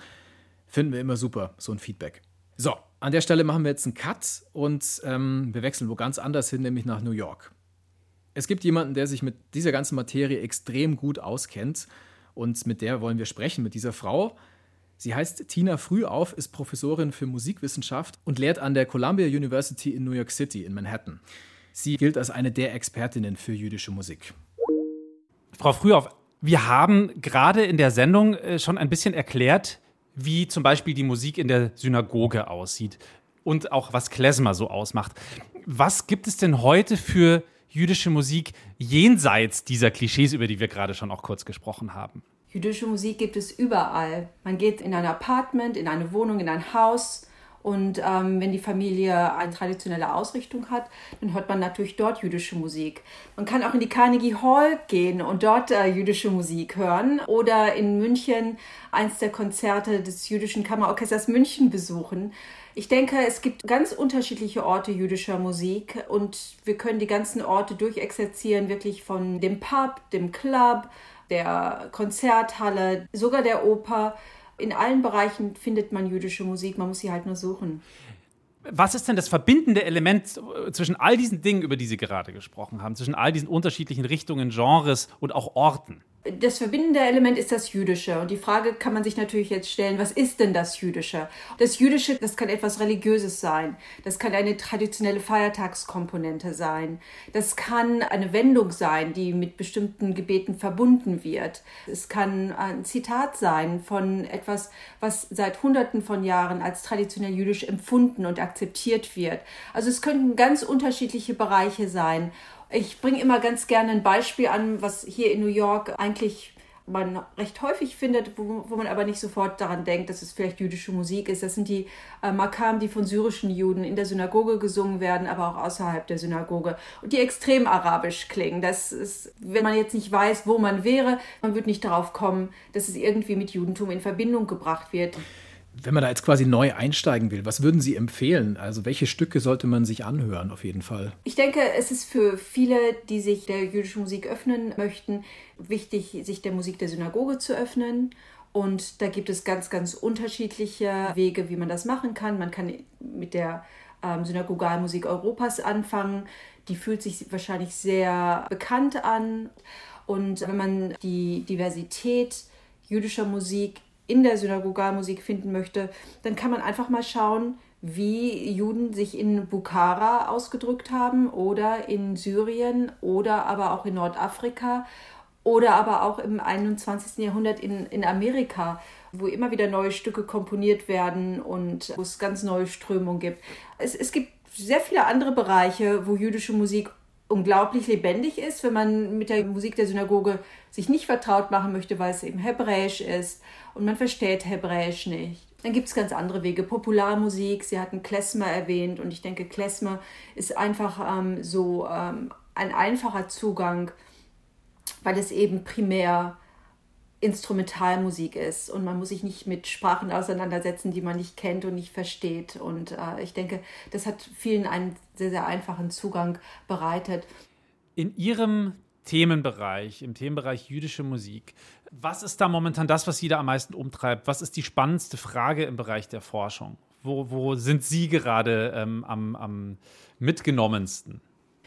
S2: Finden wir immer super, so ein Feedback. So, an der Stelle machen wir jetzt einen Cut und ähm, wir wechseln wo ganz anders hin, nämlich nach New York. Es gibt jemanden, der sich mit dieser ganzen Materie extrem gut auskennt und mit der wollen wir sprechen, mit dieser Frau. Sie heißt Tina Frühauf, ist Professorin für Musikwissenschaft und lehrt an der Columbia University in New York City in Manhattan. Sie gilt als eine der Expertinnen für jüdische Musik.
S1: Frau Frühauf, wir haben gerade in der Sendung äh, schon ein bisschen erklärt, wie zum Beispiel die Musik in der Synagoge aussieht und auch was Klezmer so ausmacht. Was gibt es denn heute für jüdische Musik jenseits dieser Klischees, über die wir gerade schon auch kurz gesprochen haben?
S10: Jüdische Musik gibt es überall. Man geht in ein Apartment, in eine Wohnung, in ein Haus. Und ähm, wenn die Familie eine traditionelle Ausrichtung hat, dann hört man natürlich dort jüdische Musik. Man kann auch in die Carnegie Hall gehen und dort äh, jüdische Musik hören oder in München eins der Konzerte des jüdischen Kammerorchesters München besuchen. Ich denke, es gibt ganz unterschiedliche Orte jüdischer Musik und wir können die ganzen Orte durchexerzieren, wirklich von dem Pub, dem Club, der Konzerthalle, sogar der Oper. In allen Bereichen findet man jüdische Musik, man muss sie halt nur suchen.
S1: Was ist denn das verbindende Element zwischen all diesen Dingen, über die Sie gerade gesprochen haben, zwischen all diesen unterschiedlichen Richtungen, Genres und auch Orten?
S10: Das verbindende Element ist das Jüdische. Und die Frage kann man sich natürlich jetzt stellen, was ist denn das Jüdische? Das Jüdische, das kann etwas Religiöses sein. Das kann eine traditionelle Feiertagskomponente sein. Das kann eine Wendung sein, die mit bestimmten Gebeten verbunden wird. Es kann ein Zitat sein von etwas, was seit Hunderten von Jahren als traditionell jüdisch empfunden und akzeptiert wird. Also es könnten ganz unterschiedliche Bereiche sein. Ich bringe immer ganz gerne ein Beispiel an, was hier in New York eigentlich man recht häufig findet, wo, wo man aber nicht sofort daran denkt, dass es vielleicht jüdische Musik ist. Das sind die äh, Makam, die von syrischen Juden in der Synagoge gesungen werden, aber auch außerhalb der Synagoge und die extrem arabisch klingen. Das ist, wenn man jetzt nicht weiß, wo man wäre, man wird nicht darauf kommen, dass es irgendwie mit Judentum in Verbindung gebracht wird.
S2: Wenn man da jetzt quasi neu einsteigen will, was würden Sie empfehlen? Also welche Stücke sollte man sich anhören auf jeden Fall?
S10: Ich denke, es ist für viele, die sich der jüdischen Musik öffnen möchten, wichtig, sich der Musik der Synagoge zu öffnen. Und da gibt es ganz, ganz unterschiedliche Wege, wie man das machen kann. Man kann mit der ähm, Synagogalmusik Europas anfangen. Die fühlt sich wahrscheinlich sehr bekannt an. Und wenn man die Diversität jüdischer Musik in der Synagogalmusik finden möchte, dann kann man einfach mal schauen, wie Juden sich in Bukhara ausgedrückt haben oder in Syrien oder aber auch in Nordafrika oder aber auch im 21. Jahrhundert in, in Amerika, wo immer wieder neue Stücke komponiert werden und wo es ganz neue Strömungen gibt. Es, es gibt sehr viele andere Bereiche, wo jüdische Musik unglaublich lebendig ist, wenn man mit der Musik der Synagoge sich nicht vertraut machen möchte, weil es eben hebräisch ist und man versteht hebräisch nicht. Dann gibt es ganz andere Wege. Popularmusik, Sie hatten Klezmer erwähnt und ich denke, Klezmer ist einfach ähm, so ähm, ein einfacher Zugang, weil es eben primär Instrumentalmusik ist und man muss sich nicht mit Sprachen auseinandersetzen, die man nicht kennt und nicht versteht. Und äh, ich denke, das hat vielen einen sehr, sehr einfachen Zugang bereitet.
S1: In Ihrem Themenbereich, im Themenbereich jüdische Musik, was ist da momentan das, was Sie da am meisten umtreibt? Was ist die spannendste Frage im Bereich der Forschung? wo, wo sind Sie gerade ähm, am, am mitgenommensten?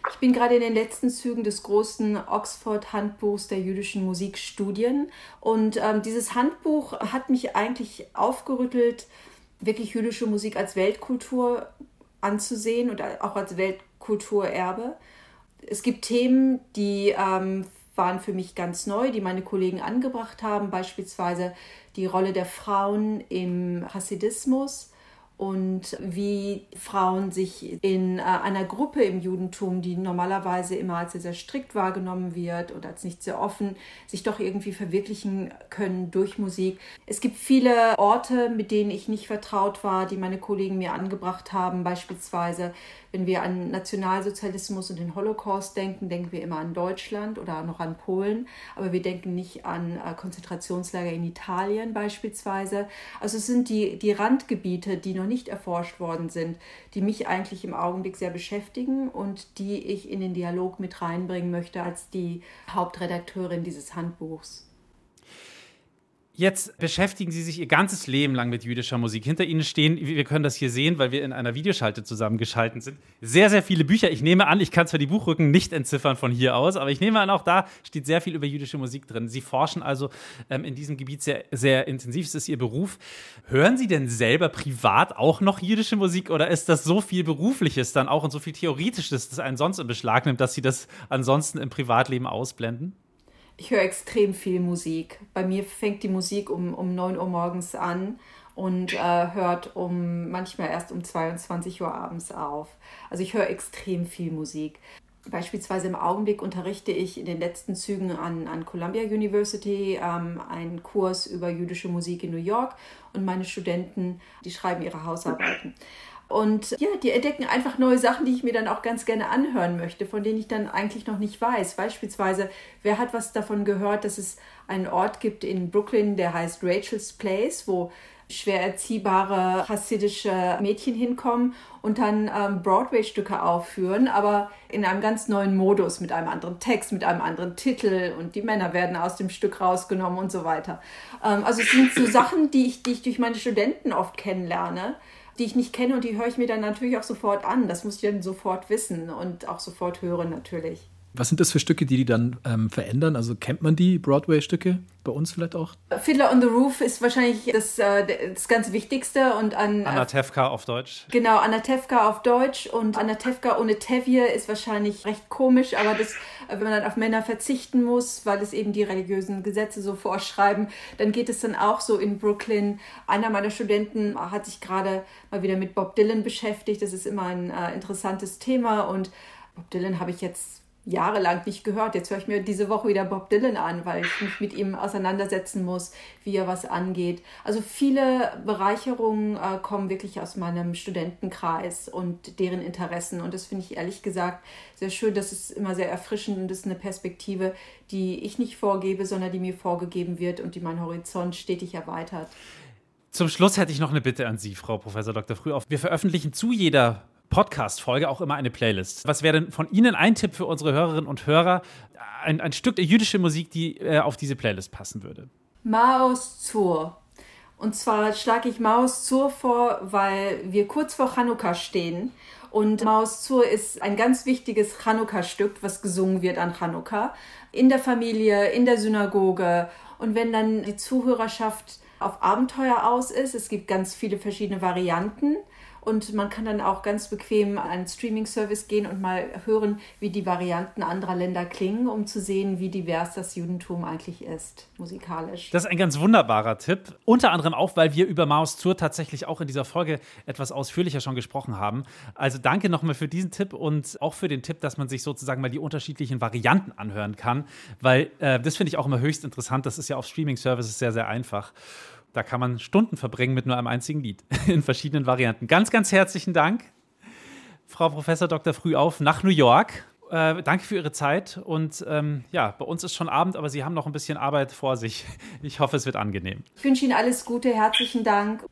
S10: Ich bin gerade in den letzten Zügen des großen Oxford-Handbuchs der jüdischen Musikstudien. Und ähm, dieses Handbuch hat mich eigentlich aufgerüttelt, wirklich jüdische Musik als Weltkultur anzusehen und auch als Weltkulturerbe. Es gibt Themen, die ähm, waren für mich ganz neu, die meine Kollegen angebracht haben, beispielsweise die Rolle der Frauen im Hasidismus und wie Frauen sich in äh, einer Gruppe im Judentum, die normalerweise immer als sehr, sehr strikt wahrgenommen wird und als nicht sehr offen, sich doch irgendwie verwirklichen können durch Musik. Es gibt viele Orte, mit denen ich nicht vertraut war, die meine Kollegen mir angebracht haben, beispielsweise wenn wir an Nationalsozialismus und den Holocaust denken, denken wir immer an Deutschland oder noch an Polen, aber wir denken nicht an äh, Konzentrationslager in Italien beispielsweise. Also es sind die, die Randgebiete, die noch nicht erforscht worden sind, die mich eigentlich im Augenblick sehr beschäftigen und die ich in den Dialog mit reinbringen möchte als die Hauptredakteurin dieses Handbuchs.
S1: Jetzt beschäftigen Sie sich Ihr ganzes Leben lang mit jüdischer Musik. Hinter Ihnen stehen, wir können das hier sehen, weil wir in einer Videoschalte zusammengeschaltet sind, sehr, sehr viele Bücher. Ich nehme an, ich kann zwar die Buchrücken nicht entziffern von hier aus, aber ich nehme an, auch da steht sehr viel über jüdische Musik drin. Sie forschen also ähm, in diesem Gebiet sehr, sehr intensiv. Es ist Ihr Beruf. Hören Sie denn selber privat auch noch jüdische Musik oder ist das so viel Berufliches dann auch und so viel Theoretisches, das einen sonst in Beschlag nimmt, dass Sie das ansonsten im Privatleben ausblenden?
S10: Ich höre extrem viel Musik. Bei mir fängt die Musik um, um 9 Uhr morgens an und äh, hört um manchmal erst um 22 Uhr abends auf. Also ich höre extrem viel Musik. Beispielsweise im Augenblick unterrichte ich in den letzten Zügen an, an Columbia University ähm, einen Kurs über jüdische Musik in New York und meine Studenten, die schreiben ihre Hausarbeiten. Und ja, die entdecken einfach neue Sachen, die ich mir dann auch ganz gerne anhören möchte, von denen ich dann eigentlich noch nicht weiß. Beispielsweise, wer hat was davon gehört, dass es einen Ort gibt in Brooklyn, der heißt Rachel's Place, wo schwer erziehbare hasidische Mädchen hinkommen und dann ähm, Broadway-Stücke aufführen, aber in einem ganz neuen Modus, mit einem anderen Text, mit einem anderen Titel und die Männer werden aus dem Stück rausgenommen und so weiter. Ähm, also es sind so Sachen, die ich, die ich durch meine Studenten oft kennenlerne die ich nicht kenne und die höre ich mir dann natürlich auch sofort an. Das muss ich dann sofort wissen und auch sofort hören natürlich.
S2: Was sind das für Stücke, die die dann ähm, verändern? Also kennt man die Broadway-Stücke? Bei uns vielleicht auch?
S10: Fiddler on the Roof ist wahrscheinlich das, äh, das ganz Wichtigste. Und an,
S1: äh, Anatevka auf Deutsch.
S10: Genau, Anatevka auf Deutsch. Und Anatevka ohne Tevye ist wahrscheinlich recht komisch, aber das, äh, wenn man dann auf Männer verzichten muss, weil es eben die religiösen Gesetze so vorschreiben, dann geht es dann auch so in Brooklyn. Einer meiner Studenten hat sich gerade mal wieder mit Bob Dylan beschäftigt. Das ist immer ein äh, interessantes Thema. Und Bob Dylan habe ich jetzt jahrelang nicht gehört. Jetzt höre ich mir diese Woche wieder Bob Dylan an, weil ich mich mit ihm auseinandersetzen muss, wie er was angeht. Also viele Bereicherungen äh, kommen wirklich aus meinem Studentenkreis und deren Interessen. Und das finde ich ehrlich gesagt sehr schön. Das ist immer sehr erfrischend und das ist eine Perspektive, die ich nicht vorgebe, sondern die mir vorgegeben wird und die meinen Horizont stetig erweitert.
S1: Zum Schluss hätte ich noch eine Bitte an Sie, Frau Professor Dr. Frühauf. Wir veröffentlichen zu jeder Podcast-Folge auch immer eine Playlist. Was wäre denn von Ihnen ein Tipp für unsere Hörerinnen und Hörer? Ein, ein Stück jüdische Musik, die äh, auf diese Playlist passen würde.
S10: Maos Zur. Und zwar schlage ich Maus Zur vor, weil wir kurz vor Chanukka stehen. Und Maus Zur ist ein ganz wichtiges Chanukka-Stück, was gesungen wird an Chanukka. In der Familie, in der Synagoge. Und wenn dann die Zuhörerschaft auf Abenteuer aus ist, es gibt ganz viele verschiedene Varianten, und man kann dann auch ganz bequem an einen Streaming-Service gehen und mal hören, wie die Varianten anderer Länder klingen, um zu sehen, wie divers das Judentum eigentlich ist, musikalisch.
S1: Das ist ein ganz wunderbarer Tipp. Unter anderem auch, weil wir über Maus Zur tatsächlich auch in dieser Folge etwas ausführlicher schon gesprochen haben. Also danke nochmal für diesen Tipp und auch für den Tipp, dass man sich sozusagen mal die unterschiedlichen Varianten anhören kann, weil äh, das finde ich auch immer höchst interessant. Das ist ja auf Streaming-Services sehr, sehr einfach. Da kann man Stunden verbringen mit nur einem einzigen Lied (laughs) in verschiedenen Varianten. Ganz, ganz herzlichen Dank, Frau Professor Dr. Frühauf nach New York. Äh, danke für Ihre Zeit und ähm, ja, bei uns ist schon Abend, aber Sie haben noch ein bisschen Arbeit vor sich. (laughs) Ich hoffe, es wird angenehm.
S10: Ich wünsche Ihnen alles Gute, herzlichen Dank.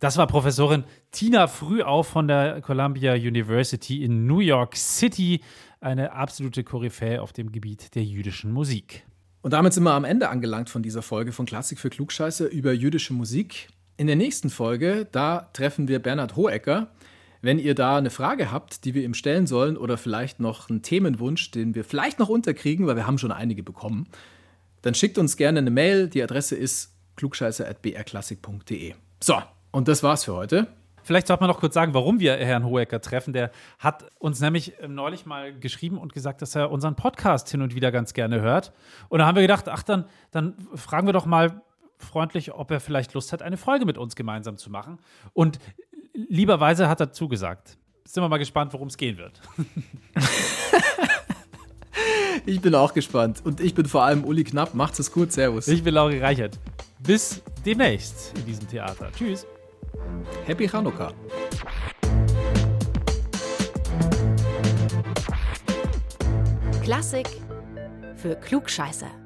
S1: Das war Professorin Tina Frühauf von der Columbia University in New York City, eine absolute Koryphäe auf dem Gebiet der jüdischen Musik.
S2: Und damit sind wir am Ende angelangt von dieser Folge von Klassik für Klugscheiße über jüdische Musik. In der nächsten Folge, da treffen wir Bernhard Hohecker. Wenn ihr da eine Frage habt, die wir ihm stellen sollen oder vielleicht noch einen Themenwunsch, den wir vielleicht noch unterkriegen, weil wir haben schon einige bekommen, dann schickt uns gerne eine Mail. Die Adresse ist klugscheißer.brklassik.de. So, und das war's für heute.
S1: Vielleicht sollte man noch kurz sagen, warum wir Herrn Hohecker treffen. Der hat uns nämlich ähm, neulich mal geschrieben und gesagt, dass er unseren Podcast hin und wieder ganz gerne hört. Und da haben wir gedacht, ach, dann, dann fragen wir doch mal freundlich, ob er vielleicht Lust hat, eine Folge mit uns gemeinsam zu machen. Und lieberweise hat er zugesagt. Sind wir mal gespannt, worum es gehen wird. (laughs)
S2: ich bin auch gespannt. Und ich bin vor allem Uli Knapp. Macht's es gut. Servus.
S1: Ich bin Lauri Reichert. Bis demnächst in diesem Theater. Tschüss.
S2: Happy Hanukkah.
S3: Klassik für Klugscheißer.